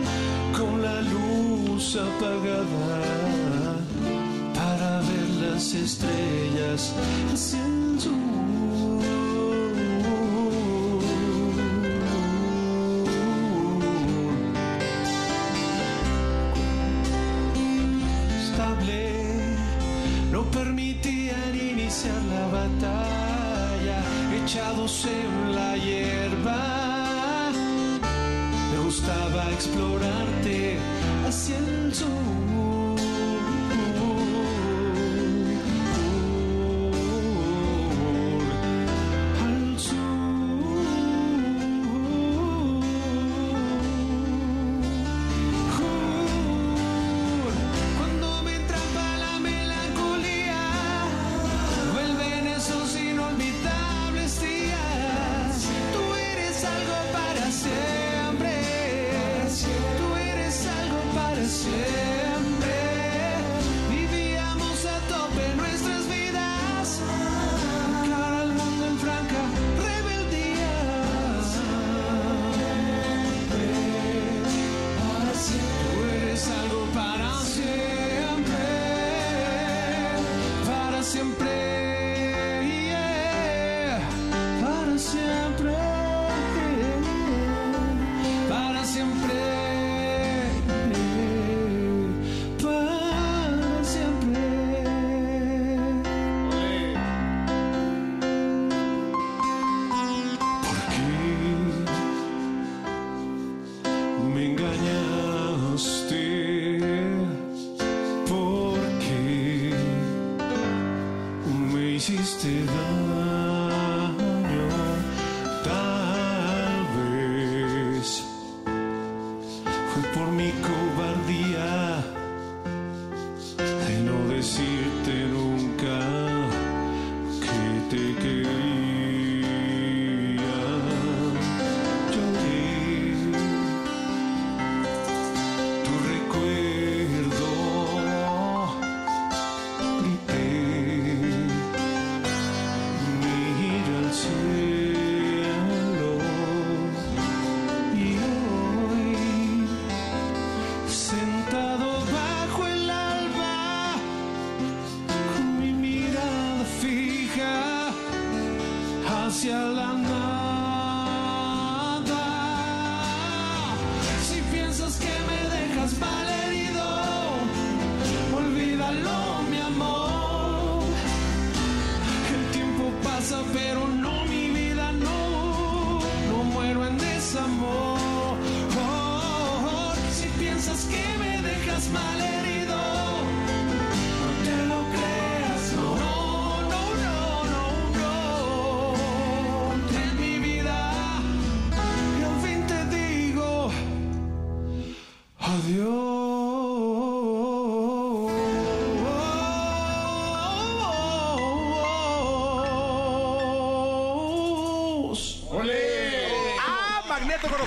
K: con la luz apagada para ver las estrellas hacia el sur. Iniciar la batalla, echados en la hierba. Gustaba explorarte hacia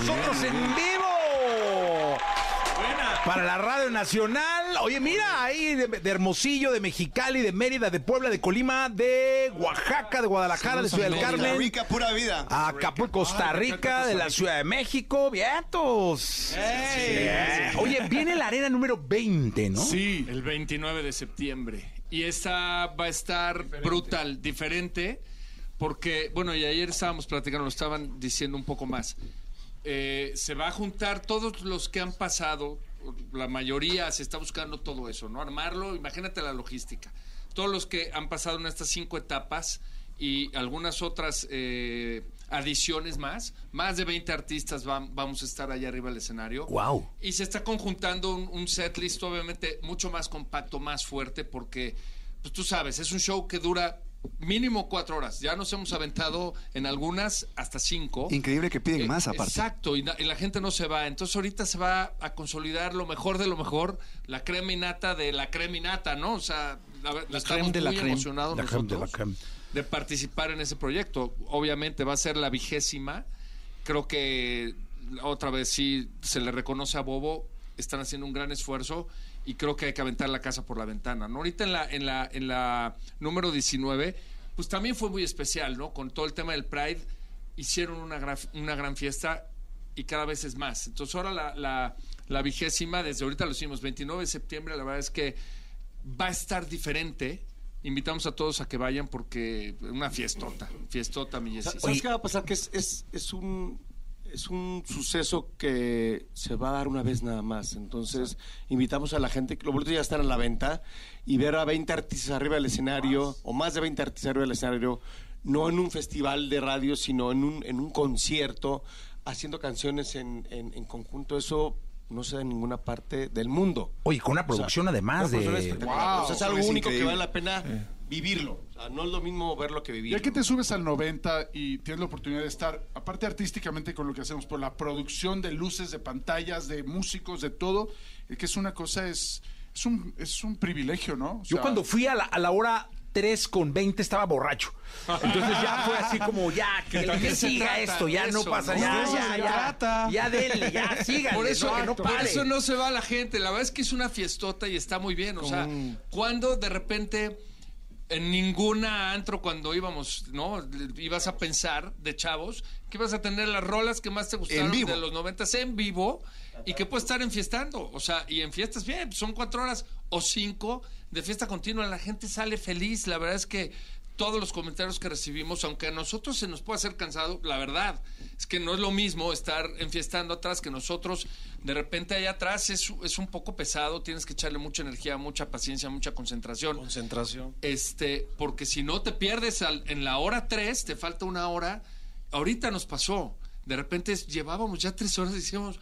H: nosotros en vivo!
G: Buena.
A: para la Radio Nacional. Oye, mira, ahí de, de Hermosillo, de Mexicali, de Mérida, de Puebla, de Colima, de Oaxaca, de Guadalajara, de Ciudad del
F: Costa
A: Carmen.
F: Rica, pura vida.
A: Acapulco, Costa Rica, de la Ciudad de México, vientos. Oye, viene la arena número 20, ¿no?
M: Sí.
L: El 29 de septiembre. Y esta va a estar brutal, diferente, porque, bueno, y ayer estábamos platicando, lo estaban diciendo un poco más. Eh, se va a juntar todos los que han pasado, la mayoría se está buscando todo eso, ¿no? Armarlo, imagínate la logística. Todos los que han pasado en estas cinco etapas y algunas otras eh, adiciones más, más de 20 artistas van- vamos a estar allá arriba del escenario.
A: Wow.
L: Y se está conjuntando un, un setlist obviamente mucho más compacto, más fuerte, porque, pues tú sabes, es un show que dura mínimo cuatro horas. Ya nos hemos aventado en algunas hasta cinco.
F: Increíble que piden
L: Eh,
F: más aparte.
L: Exacto, y, la- y la gente no se va. Entonces ahorita se va a consolidar lo mejor de lo mejor, la crema y nata de la crema y nata, ¿no? O sea, la,
K: La
L: estamos
K: creme de la
L: muy
K: creme.
L: emocionados
A: La creme de la
L: nosotros
A: creme.
L: de participar en ese proyecto. Obviamente va a ser la vigésima. Creo que otra vez sí se le reconoce a Bobo. Están haciendo un gran esfuerzo y creo que hay que aventar la casa por la ventana. ¿no? Ahorita en la, en la, en la número 19, pues también fue muy especial, ¿no? Con todo el tema del Pride, hicieron una gran, una gran fiesta y cada vez es más. Entonces ahora la, la, la vigésima, desde ahorita lo hicimos, 29 de septiembre, la verdad es que va a estar diferente. Invitamos a todos a que vayan porque una fiestota, fiestota, mi Jessy.
O: ¿Sabes qué va a pasar? Que es, es, es un es un suceso que se va a dar una vez nada más. Entonces, invitamos a la gente, que los boletos ya están a la venta, y ver a 20 artistas arriba del escenario, o más de 20 artistas arriba del escenario, no en un festival de radio, sino en un, en un concierto, haciendo canciones en, en, en conjunto. Eso no se da en ninguna parte del mundo.
A: Oye, con una producción además
O: una
A: de...
O: espectacular. O sea, es algo
F: es
O: único que vale la pena vivirlo. No es lo mismo verlo que vivirlo.
M: Ya que te subes al 90 y tienes la oportunidad de estar, aparte artísticamente con lo que hacemos, por la producción de luces, de pantallas, de músicos, de todo, es que es una cosa, es, es, un, es un privilegio, ¿no? O
A: Yo cuando fui a la, a la hora 3 con 20 estaba borracho. Entonces ya fue así como, ya, que,
L: ¿De
A: que
L: qué se
A: siga esto, ya no pasa,
L: no?
A: ya, ya, ya. Ya denle, ya, síganle,
L: Por eso,
A: no, que no
L: por eso no se va la gente. La verdad es que es una fiestota y está muy bien. O sea, cuando de repente en ninguna antro cuando íbamos, ¿no? Ibas a pensar de chavos que ibas a tener las rolas que más te gustaron de los noventas en vivo y que puedes estar enfiestando. O sea, y en fiestas bien, son cuatro horas o cinco de fiesta continua. La gente sale feliz. La verdad es que todos los comentarios que recibimos, aunque a nosotros se nos puede hacer cansado, la verdad es que no es lo mismo estar enfiestando atrás que nosotros. De repente allá atrás es, es un poco pesado, tienes que echarle mucha energía, mucha paciencia, mucha concentración.
K: Concentración.
L: Este, porque si no te pierdes al- en la hora 3, te falta una hora. Ahorita nos pasó. De repente llevábamos ya tres horas y decíamos,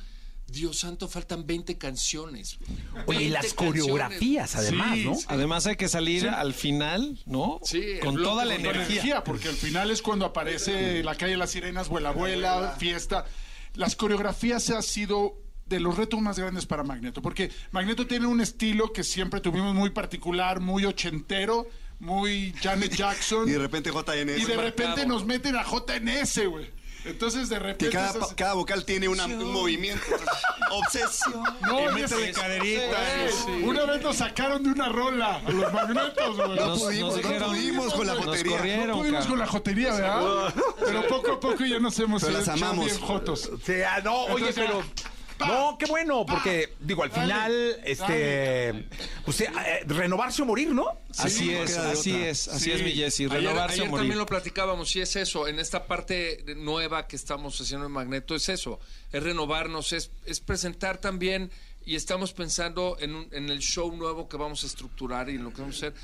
L: Dios santo, faltan 20 canciones.
A: Oye, y
L: 20
A: las
L: canciones.
A: coreografías además,
M: Sí,
A: ¿no?
M: sí.
K: Además hay que salir al final, ¿no?
L: Sí,
K: con
L: bloque
K: toda la energía.
M: energía, porque al final es cuando aparece la calle de las sirenas, vuela, vuela, fiesta. Las coreografías ha sido de los retos más grandes para Magneto, porque Magneto tiene un estilo que siempre tuvimos muy particular, muy ochentero, muy Janet Jackson.
F: Y de repente JNS.
M: Y de repente
L: marcado.
M: nos meten a JNS, güey. Entonces de repente...
F: Que cada,
M: esas-
F: pa- cada vocal tiene una- un movimiento. Obsesión.
M: No,
K: Y
M: ya
K: métele caderita.
M: Una vez nos sacaron de una rola a los magnetos, güey.
F: No pudimos, no pudimos con la jotería.
M: No pudimos con la jotería, ¿verdad? Pero poco a poco ya nos hemos
F: Pero las
M: hecho
F: amamos.
M: bien jotos.
A: O sea, no, oye, pero... No, qué bueno, porque, digo, al
M: Dale,
A: final, este... Pues, eh, eh, renovarse o morir, ¿no?
K: Así es,
F: queda de
K: así
F: otra.
K: es, así
M: Sí.
K: es, mi Jessy.
L: Ayer,
K: Renovarse
L: ayer
K: o morir.
L: también lo platicábamos, y es eso, en esta parte de- nueva que estamos haciendo en Magneto, es eso, es renovarnos, es, es presentar también, y estamos pensando en, un- en el show nuevo que vamos a estructurar y en lo que vamos a hacer,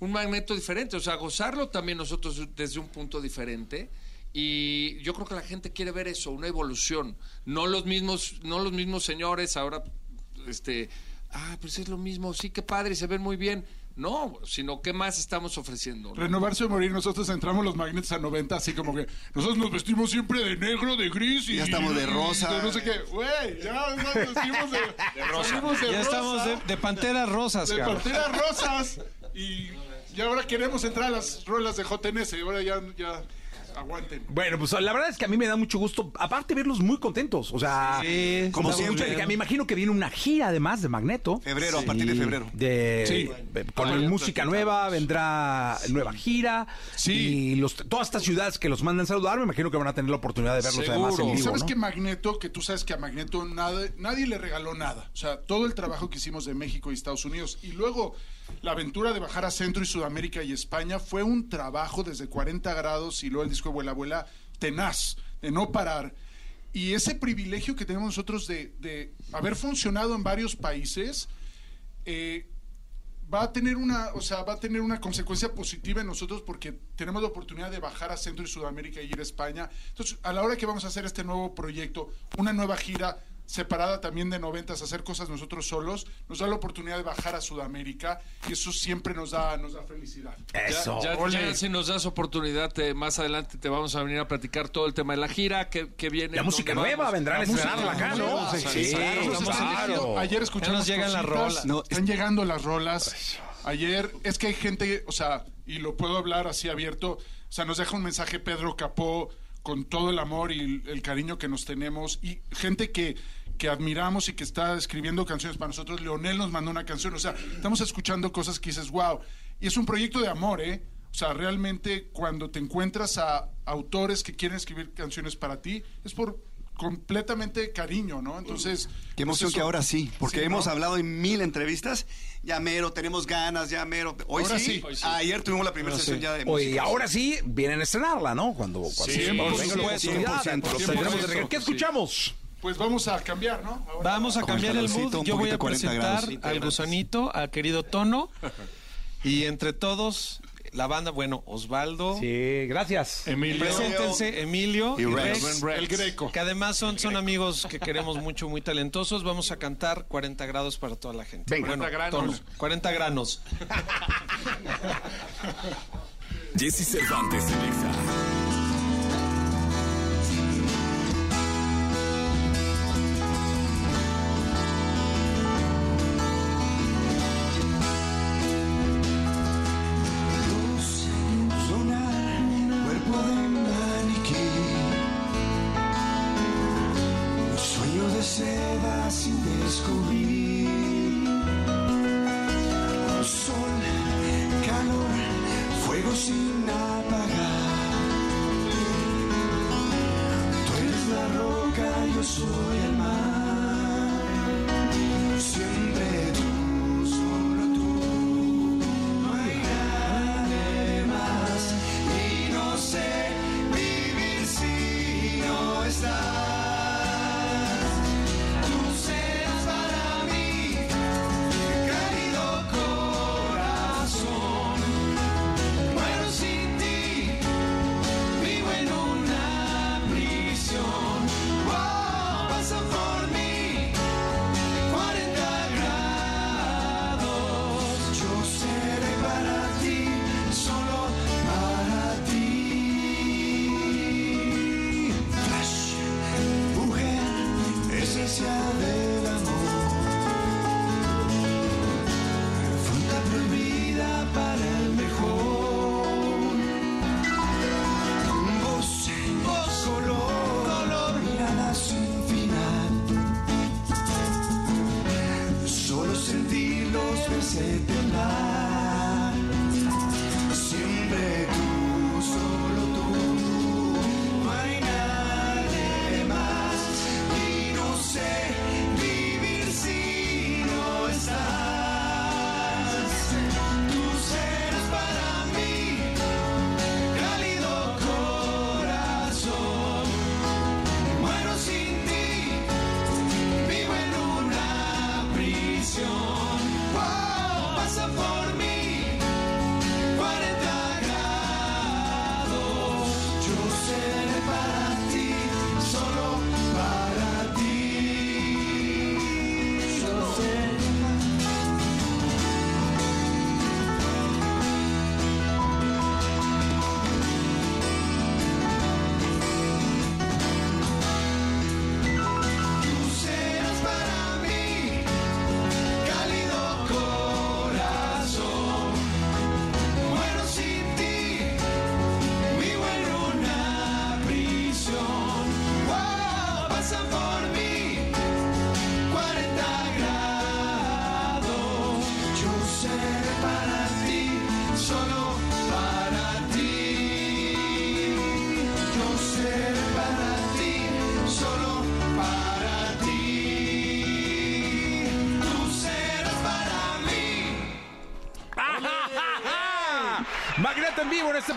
L: un Magneto diferente, o sea, gozarlo también nosotros desde un punto diferente. Y yo creo que la gente quiere ver eso, una evolución. No los mismos, no los mismos señores ahora, este, ah, pues es lo mismo, sí, qué padre, se ven muy bien. No, sino qué más estamos ofreciendo. ¿no?
M: Renovarse o morir, nosotros entramos los magnetos a 90, así como que nosotros nos vestimos siempre de negro, de gris y
F: Ya estamos de
M: y
F: rosa.
M: de no sé qué. Güey, ya nos vestimos de, de
K: Ya
M: rosa,
K: estamos de, de panteras rosas,
M: de
K: cabrón.
M: panteras rosas y, y ahora queremos entrar a las rolas de JNS y ahora ya, ya aguanten.
A: Bueno, pues la verdad es que a mí me da mucho gusto, aparte verlos muy contentos, o sea,
F: Sí, como siempre.
A: que me imagino que viene una gira además de Magneto.
F: Febrero, a partir de febrero.
A: De,
F: Sí.
A: eh, con
F: Ah,
A: música nueva, vendrá nueva gira. Y los, todas estas ciudades que los mandan saludar, me imagino que van a tener la oportunidad de verlos además en
M: Y
A: vivo,
M: sabes
A: ¿no?
M: que Magneto, que tú sabes que a Magneto nada, nadie le regaló nada. O sea, todo el trabajo que hicimos de México y Estados Unidos y luego la aventura de bajar a Centro y Sudamérica y España fue un trabajo desde 40 grados y luego el disco de Abuela Abuela tenaz, de no parar. Y ese privilegio que tenemos nosotros de, de haber funcionado en varios países, eh, va a tener una, o sea, va a tener una consecuencia positiva en nosotros porque tenemos la oportunidad de bajar a Centro y Sudamérica y ir a España. Entonces, a la hora que vamos a hacer este nuevo proyecto, una nueva gira separada también de noventas, hacer cosas nosotros solos, nos da la oportunidad de bajar a Sudamérica y eso siempre nos da, nos da felicidad.
L: Ya, ya, ya si nos das oportunidad, te- más adelante te vamos a venir a platicar todo el tema de la gira, que, que viene.
A: La música nueva,
L: vamos.
A: vendrán a estrenarla acá, ¿no?
L: nueva,
A: Sí, sí,
L: claro.
M: Ayer escuchamos
K: Ya nos llegan las rolas.
M: están llegando las rolas. Ayer es que hay gente, o sea, y lo puedo hablar así abierto, o sea, nos deja un mensaje Pedro Capó con todo el amor y el, el cariño que nos tenemos y gente que que admiramos y que está escribiendo canciones para nosotros. Leonel nos mandó una canción, o sea, estamos escuchando cosas que dices, wow. Y es un proyecto de amor, ¿eh? O sea, realmente cuando te encuentras a autores que quieren escribir canciones para ti, es por completamente cariño, ¿no? Entonces...
F: Qué emoción
M: pues
F: que ahora sí, porque
M: Sí, ¿no?
F: hemos hablado en mil entrevistas. Ya mero, tenemos ganas, ya mero. Hoy
A: Ahora
F: sí,
A: sí. Hoy sí.
F: Ayer tuvimos la primera
A: Ahora
F: sesión
A: sí.
F: ya de música.
A: ahora sí vienen a estrenarla, ¿no? Cuando, cuando
M: Sí,
A: venga la oportunidad,
M: 100%,
A: los tendremos de regreso. ¿Qué escuchamos?
M: Pues vamos a cambiar, ¿no? Ahora-
K: Vamos a cambiar el mood. Yo voy a
M: 40
K: presentar al gusanito, al querido Tono. Y entre todos, la banda, bueno, Osvaldo.
A: Sí, gracias.
M: Emilio.
K: Preséntense, Emilio
M: Y
K: y
M: Rex.
K: Rex,
M: El Greco.
K: Que además son, son amigos que queremos mucho, muy talentosos. Vamos a cantar 40 grados para toda la gente.
A: Venga.
K: Bueno,
A: 40
K: Tono,
A: granos.
K: 40 granos.
H: Jesse Cervantes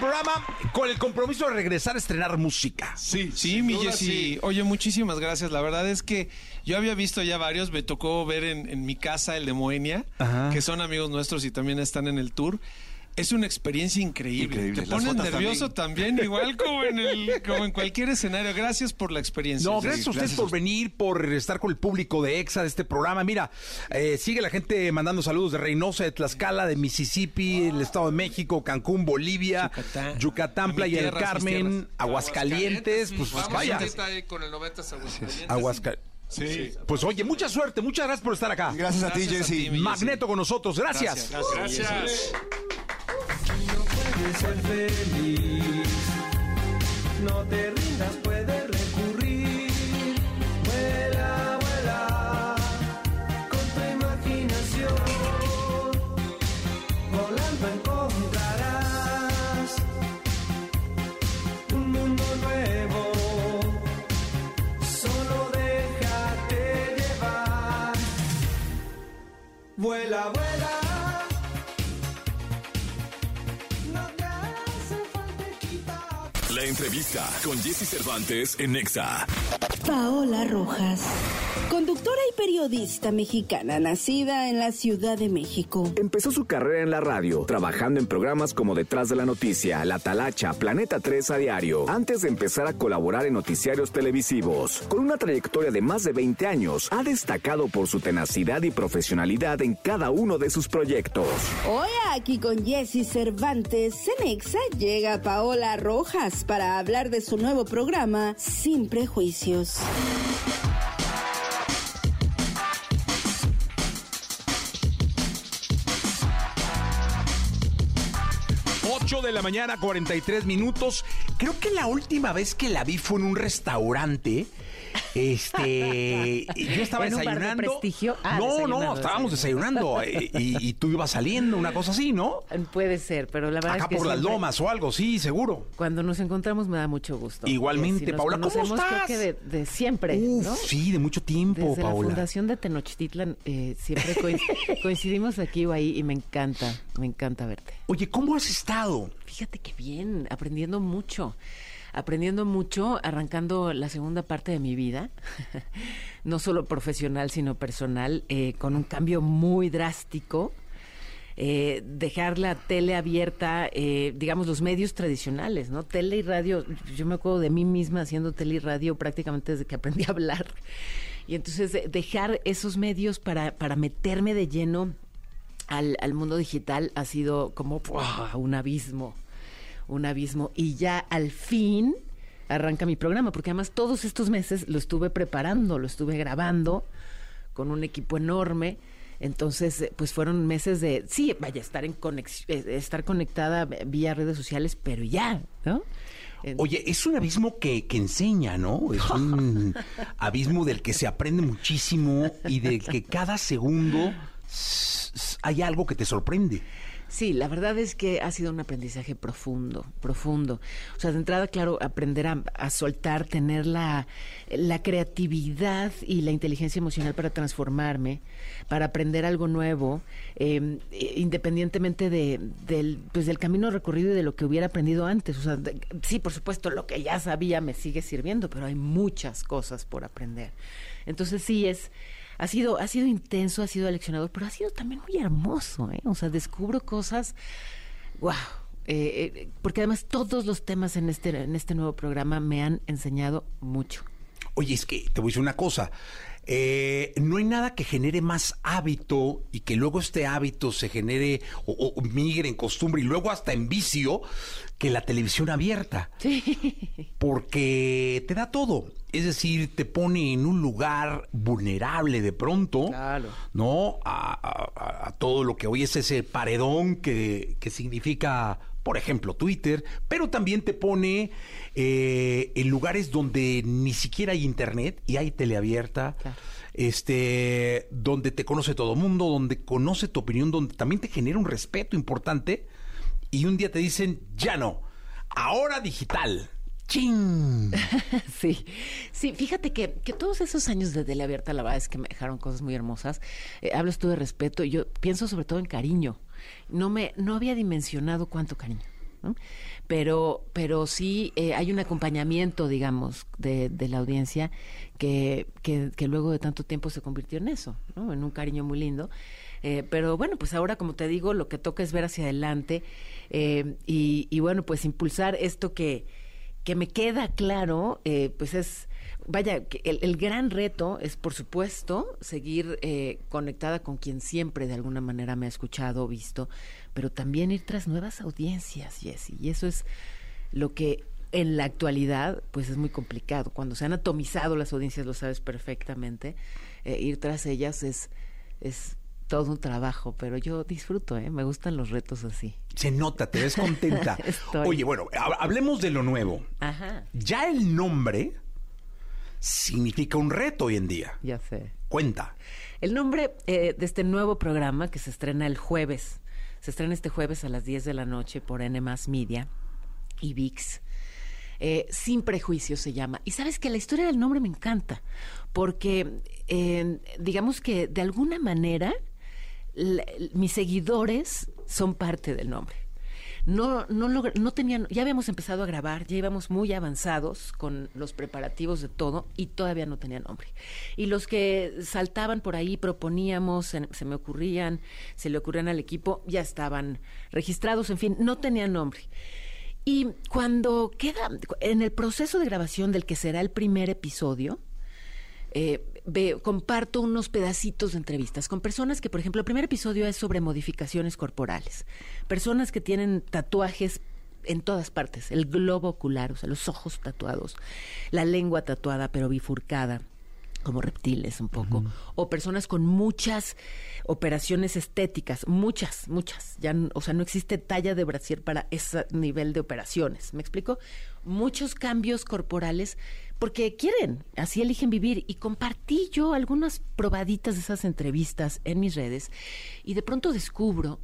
A: programa con el compromiso de regresar a estrenar música.
M: Sí,
K: Sí, mi Jessy. Oye, muchísimas gracias. La verdad es que yo había visto ya varios. Me tocó ver en, en mi casa el de Moenia,
A: Ajá.
K: que son amigos nuestros y también están en el tour. Es una experiencia increíble.
F: Increíble.
K: Te pones nervioso también, igual como en, el, como en cualquier escenario. Gracias por la experiencia.
A: No,
K: Sí,
A: gracias a ustedes
K: gracias
A: por venir, por estar con el público de EXA de este programa. Mira, eh, sigue la gente mandando saludos de Reynosa, de Tlaxcala, de Mississippi, el Estado de México, Cancún, Bolivia,
K: Yucatán.
A: Playa del Carmen,
K: tierras.
A: Aguascalientes, pues, pues
L: Vamos
A: vaya.
L: ahí con el 90 Aguascalientes.
A: Aguascalientes.
M: Sí.
A: Pues oye, mucha suerte, muchas gracias por estar acá.
F: Gracias a ti,
K: Gracias a
F: Jesse.
K: ti,
A: Magneto con nosotros, gracias.
L: Gracias.
H: Ser feliz. No te rindas, puedes recurrir. Vuela, vuela con tu imaginación. Volando encontrarás un mundo nuevo. Solo déjate llevar. Vuela, vuela.
B: La entrevista con Jesse Cervantes en Nexa.
I: Paola Rojas, conductora y periodista mexicana nacida en la Ciudad de México.
J: Empezó su carrera en la radio, trabajando en programas como Detrás de la Noticia, La Talacha, Planeta 3 a diario, antes de empezar a colaborar en noticiarios televisivos. Con una trayectoria de más de 20 años, ha destacado por su tenacidad y profesionalidad en cada uno de sus proyectos.
I: Hoy aquí con Jesse Cervantes, Cenexa llega Paola Rojas para hablar de su nuevo programa Sin Prejuicios.
A: 8 de la mañana, 43 minutos. Creo que la última vez que la vi fue en un restaurante. Este, yo estaba
P: ¿En un bar de
A: desayunando.
P: prestigio? Ah,
A: no,
P: desayunando,
A: no, estábamos desayunando eh, y, y tú ibas saliendo, una cosa así, ¿no?
P: Puede ser, pero la verdad
A: Acá
P: es que
A: por las
P: siempre-
A: lomas o algo, sí, seguro.
P: Cuando nos encontramos me da mucho gusto.
A: Igualmente,
P: nos
A: Paula, ¿cómo
P: conocemos,
A: estás?
P: Creo que de, de siempre,
A: Uf,
P: ¿no?
A: sí, de mucho tiempo,
P: Desde la
A: Paula.
P: fundación de Tenochtitlan eh, siempre coinc- coincidimos aquí o ahí y me encanta, me encanta verte.
A: Oye, ¿cómo has estado?
P: Fíjate que bien, aprendiendo mucho, aprendiendo mucho, arrancando la segunda parte de mi vida, no solo profesional, sino personal, eh, con un cambio muy drástico. eh, dejar la tele abierta, eh, digamos, los medios tradicionales, ¿no? Tele y radio, yo me acuerdo de mí misma haciendo tele y radio prácticamente desde que aprendí a hablar. Y entonces de- dejar esos medios para, para meterme de lleno al, mundo digital ha sido como un abismo, un abismo. Y ya al fin arranca mi programa, porque además todos estos meses lo estuve preparando, lo estuve grabando con un equipo enorme. Entonces, eh, pues fueron meses de, sí, vaya, estar, en conex- eh, estar conectada vía redes sociales, pero ya, ¿no?
A: Oye, es un abismo que, que enseña, ¿no? Es un abismo del que se aprende muchísimo y del que cada segundo hay algo que te sorprende.
P: Sí, la verdad es que ha sido un aprendizaje profundo, profundo. O sea, de entrada, claro, aprender a, soltar, tener la, la creatividad y la inteligencia emocional para transformarme, para aprender algo nuevo, eh, independientemente de, del, pues, del camino recorrido y de lo que hubiera aprendido antes. O sea, de- sí, por supuesto, lo que ya sabía me sigue sirviendo, pero hay muchas cosas por aprender. Entonces sí es ha sido, ha sido intenso, ha sido aleccionador, pero ha sido también muy hermoso, ¿eh? O sea, descubro cosas, wow. porque además todos los temas en este, en este nuevo programa me han enseñado mucho.
A: Oye, es que te voy a decir una cosa. Eh, no hay nada que genere más hábito y que luego este hábito se genere o, o migre en costumbre y luego hasta en vicio que la televisión abierta. Porque te da todo. Es decir, te pone en un lugar vulnerable de pronto, ¿no? A, a- a- a todo lo que hoy es ese paredón que, que significa, por ejemplo, Twitter, pero también te pone eh, en lugares donde ni siquiera hay internet y hay teleabierta. Este, donde te conoce todo el mundo, donde conoce tu opinión, donde también te genera un respeto importante, y un día te dicen, ya no, ahora digital. ¡Chin!
P: sí, sí, fíjate que, que todos esos años de tele abierta, la verdad es que me dejaron cosas muy hermosas. Eh, hablas tú de respeto y yo pienso sobre todo en cariño. No me, no había dimensionado cuánto cariño. Pero, pero sí eh, hay un acompañamiento, digamos, de, la audiencia que, que, luego de tanto tiempo se convirtió en eso. En un cariño muy lindo. Eh, pero bueno, pues ahora, como te digo, lo que toca es ver hacia adelante eh, y, y bueno, pues impulsar esto que, que me queda claro, pues es, vaya, que el, el gran reto es, por supuesto, seguir eh, conectada con quien siempre de alguna manera me ha escuchado o visto, pero también ir tras nuevas audiencias, Jessy. Y eso es lo que en la actualidad, pues es muy complicado. Cuando se han atomizado las audiencias, lo sabes perfectamente, eh, ir tras ellas es, es todo un trabajo, pero yo disfruto, ¿eh? me gustan los retos así.
A: Se nota, te ves contenta. Oye, bueno, ha- hablemos de lo nuevo.
P: Ajá,
A: Ya el nombre significa un reto hoy en día.
P: ya sé.
A: Cuenta.
P: El nombre eh, de este nuevo programa que se estrena el jueves, se estrena este jueves a las 10 de la noche por N Media y VIX. Eh, Sin prejuicios se llama. Y sabes que la historia del nombre me encanta, porque eh, digamos que de alguna manera la- mis seguidores son parte del nombre. No, no, no tenían, ya habíamos empezado a grabar, ya íbamos muy avanzados con los preparativos de todo y todavía no tenía nombre. Y los que saltaban por ahí, proponíamos, se, se me ocurrían, se le ocurrían al equipo, ya estaban registrados, en fin, no tenían nombre. Y cuando queda, en el proceso de grabación del que será el primer episodio, eh, ve- comparto unos pedacitos de entrevistas con personas que, por ejemplo, el primer episodio es sobre modificaciones corporales. Personas que tienen tatuajes en todas partes, el globo ocular, o sea, los ojos tatuados, la lengua tatuada pero bifurcada como reptiles un poco, o personas con muchas operaciones estéticas, muchas, muchas, ya, o sea, no existe talla de brasier para ese nivel de operaciones, ¿me explico? Muchos cambios corporales porque quieren, así eligen vivir y compartí yo algunas probaditas de esas entrevistas en mis redes y de pronto descubro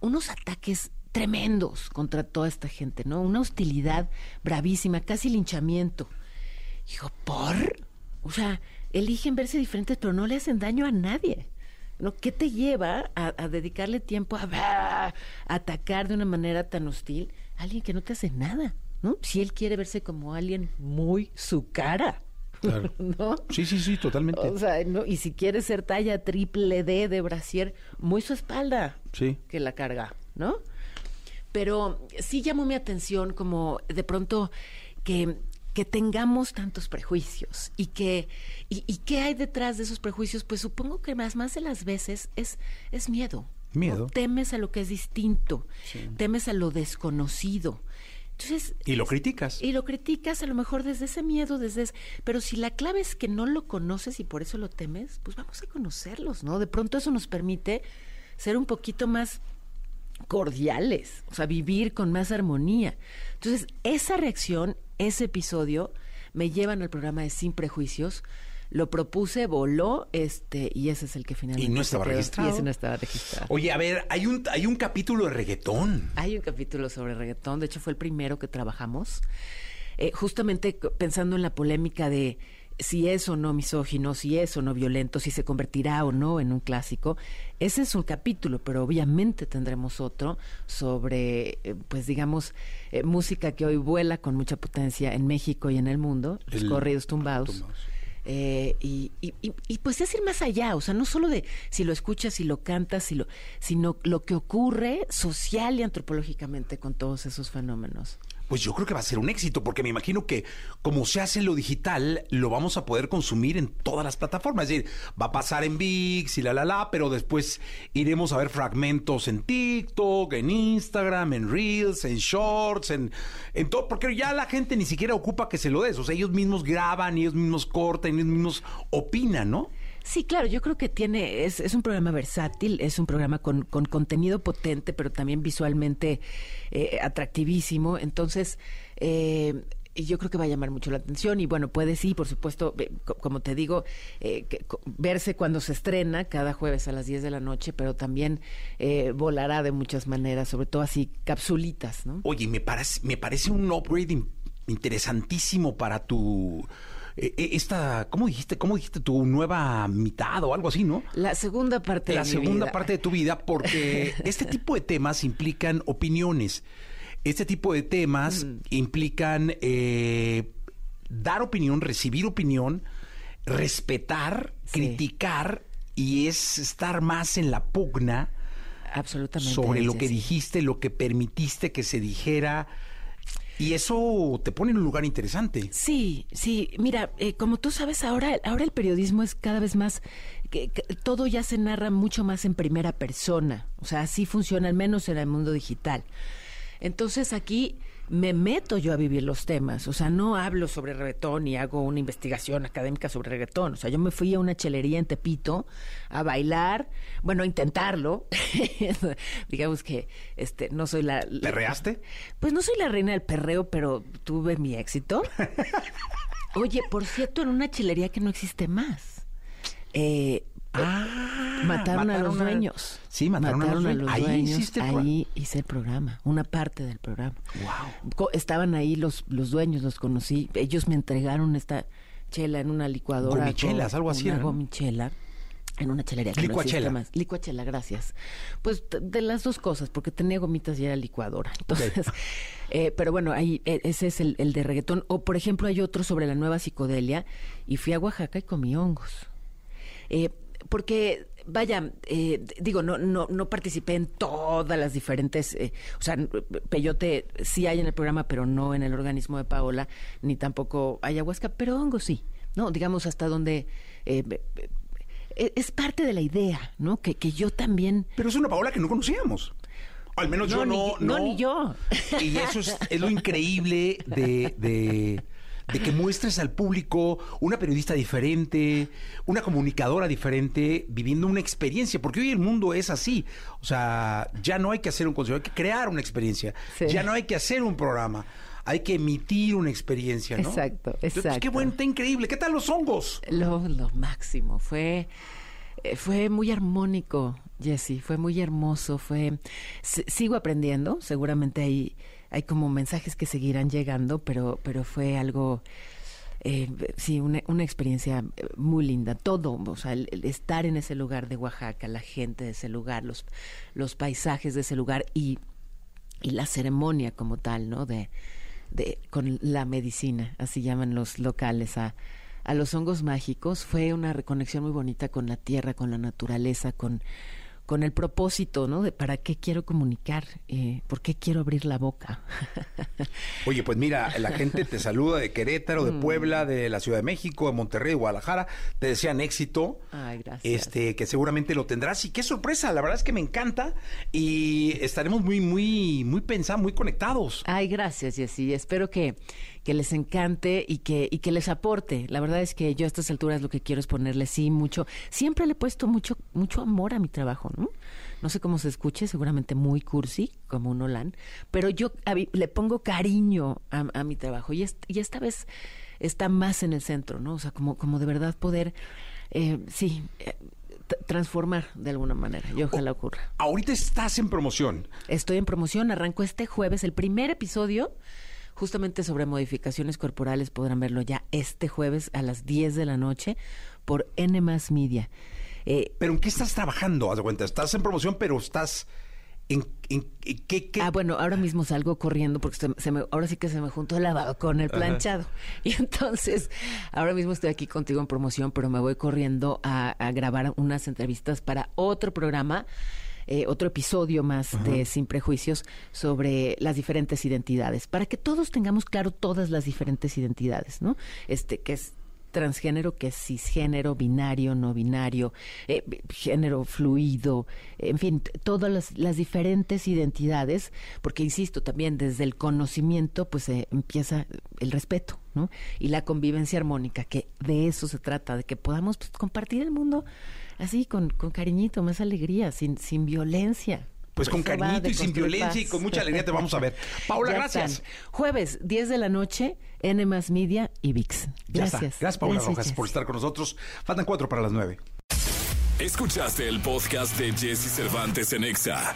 P: unos ataques tremendos contra toda esta gente, ¿no? Una hostilidad bravísima, casi linchamiento. Digo, ¿por? O sea, eligen verse diferentes, pero no le hacen daño a nadie. ¿No? ¿Qué te lleva a, a dedicarle tiempo a, a atacar de una manera tan hostil a alguien que no te hace nada? ¿no? Si él quiere verse como alguien muy su cara.
A: Claro.
P: ¿No?
A: Sí, sí, sí, totalmente.
P: O sea, no, y si quiere ser talla triple D de brasier, muy su espalda
A: Sí.
P: que la carga, ¿no? Pero sí llamó mi atención como de pronto que, que tengamos tantos prejuicios y que y, y qué hay detrás de esos prejuicios, pues supongo que más más de las veces es es miedo. ¿no?
A: Miedo.
P: Temes a lo que es distinto, temes a lo desconocido. Entonces,
A: Y lo criticas.
P: y lo criticas a lo mejor desde ese miedo, desde ese- pero si la clave es que no lo conoces y por eso lo temes, pues vamos a conocerlos, ¿no? De pronto eso nos permite ser un poquito más cordiales, o sea, vivir con más armonía. Entonces, esa reacción, ese episodio, me llevan al programa de Sin Prejuicios. Lo propuse, voló, este, y ese es el que finalmente.
A: Y no estaba
P: quedó.
A: registrado.
P: Y ese no estaba registrado.
A: Oye, a ver, hay un, hay un capítulo de reggaetón.
P: Hay un capítulo sobre reggaetón, de hecho fue el primero que trabajamos, eh, justamente pensando en la polémica de si es o no misógino, si es o no violento, si se convertirá o no en un clásico. Ese es un capítulo, pero obviamente tendremos otro sobre, eh, pues digamos, eh, música que hoy vuela con mucha potencia en México y en el mundo, los corridos tumbados. Eh, y, y- y- y, pues es ir más allá, o sea, no solo de si lo escuchas, si lo cantas, si lo, sino lo que ocurre social y antropológicamente con todos esos fenómenos.
A: Pues yo creo que va a ser un éxito, porque me imagino que como se hace lo digital, lo vamos a poder consumir en todas las plataformas. Es decir, va a pasar en VIX y la la la, pero después iremos a ver fragmentos en TikTok, en Instagram, en Reels, en Shorts, en, en todo, porque ya la gente ni siquiera ocupa que se lo des. O sea, ellos mismos graban, ellos mismos cortan, ellos mismos opinan, ¿no?
P: Sí, claro, yo creo que tiene, es, es un programa versátil, es un programa con, con contenido potente, pero también visualmente eh, atractivísimo. Entonces, eh, yo creo que va a llamar mucho la atención y bueno, puede sí, por supuesto, como te digo, eh, verse cuando se estrena cada jueves a las 10 de la noche, pero también eh, volará de muchas maneras, sobre todo así capsulitas, ¿no?
A: Oye, me parece, me parece un upgrade in- interesantísimo para tu esta, ¿cómo dijiste? ¿Cómo dijiste tu nueva mitad o algo así, no?
P: La segunda parte
A: La
P: de mi
A: segunda
P: vida.
A: parte de tu vida, porque este tipo de temas implican opiniones. este tipo de temas implican eh, dar opinión, recibir opinión, respetar, criticar y es estar más en la pugna
P: Absolutamente.
A: sobre lo que dijiste, lo que permitiste que se dijera. Y eso te pone en un lugar interesante.
P: Sí, sí. Mira, eh, como tú sabes, ahora, ahora el periodismo es cada vez más. Que, todo ya se narra mucho más en primera persona. O sea, así funciona, al menos en el mundo digital. Entonces aquí me meto yo a vivir los temas. O sea, no hablo sobre reggaetón y hago una investigación académica sobre reggaetón. O sea, yo me fui a una chelería en Tepito a bailar, bueno, a intentarlo. Digamos que este no soy la. la-
A: ¿Perreaste?
P: Pues no soy la reina del perreo, pero tuve mi éxito. Oye, por cierto, en una chelería que no existe más. Eh, mataron, a los
A: mataron a-
P: dueños.
A: Sí, mataron a los dueños. Ahí
P: dueños.
A: hiciste el
P: Ahí hice el programa, una parte del programa. Wow. Estaban ahí los, los dueños, los conocí. Ellos me entregaron esta chela en una licuadora.
A: Gomichelas, algo así
P: Una
A: ¿no?
P: gomichela. En una chelería. que no
A: Licuachela.
P: más. Licuachela, gracias. Pues de las dos cosas, porque tenía gomitas y era licuadora. Entonces, eh, pero bueno, ahí eh, ese es el, el de reggaetón. O por ejemplo, hay otro sobre la nueva psicodelia. Y fui a Oaxaca y comí hongos. Eh, porque, vaya, eh, digo, no, no, no participé en todas las diferentes, eh, o sea, peyote sí hay en el programa, pero no en el organismo de Paola, ni tampoco ayahuasca, pero hongo sí, ¿no? Digamos hasta donde... eh, eh, es parte de la idea, ¿no? Que, que yo también...
A: Pero es una Paola que no conocíamos. Al menos yo
P: ni-
A: no,
P: no, ni yo.
A: Y eso es, es lo increíble de, de, de que muestres al público una periodista diferente, una comunicadora diferente, viviendo una experiencia, porque hoy el mundo es así. O sea, ya no hay que hacer un consejo, hay que crear una experiencia.
P: Sí.
A: Ya no hay que hacer un programa. Hay que emitir una experiencia, ¿no?
P: Exacto,
A: Entonces,
P: exacto.
A: qué bueno, está increíble. ¿Qué tal los hongos?
P: Lo, lo máximo, fue, eh, fue muy armónico, Jesse, fue muy hermoso, fue, s- sigo aprendiendo, seguramente hay, hay como mensajes que seguirán llegando, pero, pero fue algo, eh, sí, una, una experiencia eh, muy linda, todo, o sea, el, estar en ese lugar de Oaxaca, la gente de ese lugar, los, los paisajes de ese lugar y, y la ceremonia como tal, ¿no? De, de, con la medicina, así llaman los locales a, a los hongos mágicos, fue una reconexión muy bonita con la tierra, con la naturaleza, con, con el propósito, ¿no? De para qué quiero comunicar, eh, por qué quiero abrir la boca.
A: Oye, pues mira, la gente te saluda de Querétaro, de
P: Mm.
A: Puebla, de la Ciudad de México, de Monterrey, de Guadalajara. Te desean éxito.
P: Ay, gracias.
A: Este, que seguramente lo tendrás. Y qué sorpresa, la verdad es que me encanta. Y estaremos muy, muy, muy pensados, muy conectados.
P: Ay, gracias, Jessy. Espero que, que les encante y que, y que les aporte. La verdad es que yo a estas alturas lo que quiero es ponerle sí mucho. Siempre le he puesto mucho, mucho amor a mi trabajo, ¿no? No sé cómo se escuche, seguramente muy cursi, como un Olan, pero yo a le pongo cariño a, a mi trabajo y, est- y esta vez está más en el centro, ¿no? O sea, como, como de verdad poder, eh, sí, eh, transformar de alguna manera. Y ojalá ocurra.
A: Ahorita estás en promoción.
P: Estoy en promoción, arranco este jueves el primer episodio justamente sobre modificaciones corporales. Podrán verlo ya este jueves a las 10 de la noche por N Media. Eh,
A: ¿Pero en qué estás trabajando? Haz de cuenta, estás en promoción, pero estás en, en- en qué, qué-
P: Ah, bueno, ahora mismo salgo corriendo porque se, se me, ahora sí que se me juntó el lavado con el
A: Ajá.
P: planchado. Y entonces, ahora mismo estoy aquí contigo en promoción, pero me voy corriendo a, a grabar unas entrevistas para otro programa. Eh, otro episodio más de Sin Prejuicios sobre las diferentes identidades, para que todos tengamos claro todas las diferentes identidades, ¿no? Este, que es transgénero, que es cisgénero, binario, no binario, eh, género fluido, en fin, todas las, las diferentes identidades, porque insisto, también desde el conocimiento, pues eh, empieza el respeto, ¿no? Y la convivencia armónica, que de eso se trata, de que podamos pues, compartir el mundo así, con, con cariñito, más alegría, sin, sin violencia.
A: Pues con cariñito y sin violencia y con mucha alegría te vamos a ver. Paula,
P: Ya
A: gracias.
P: están. Jueves, 10 de la noche, N más Media y VIX.
A: Ya está.
P: Gracias.
A: Gracias, Paula
P: Gracias,
A: Rojas,
P: Jess.
A: por estar con nosotros. Faltan cuatro para las nueve.
B: Escuchaste el podcast de Jesse Cervantes en Exa.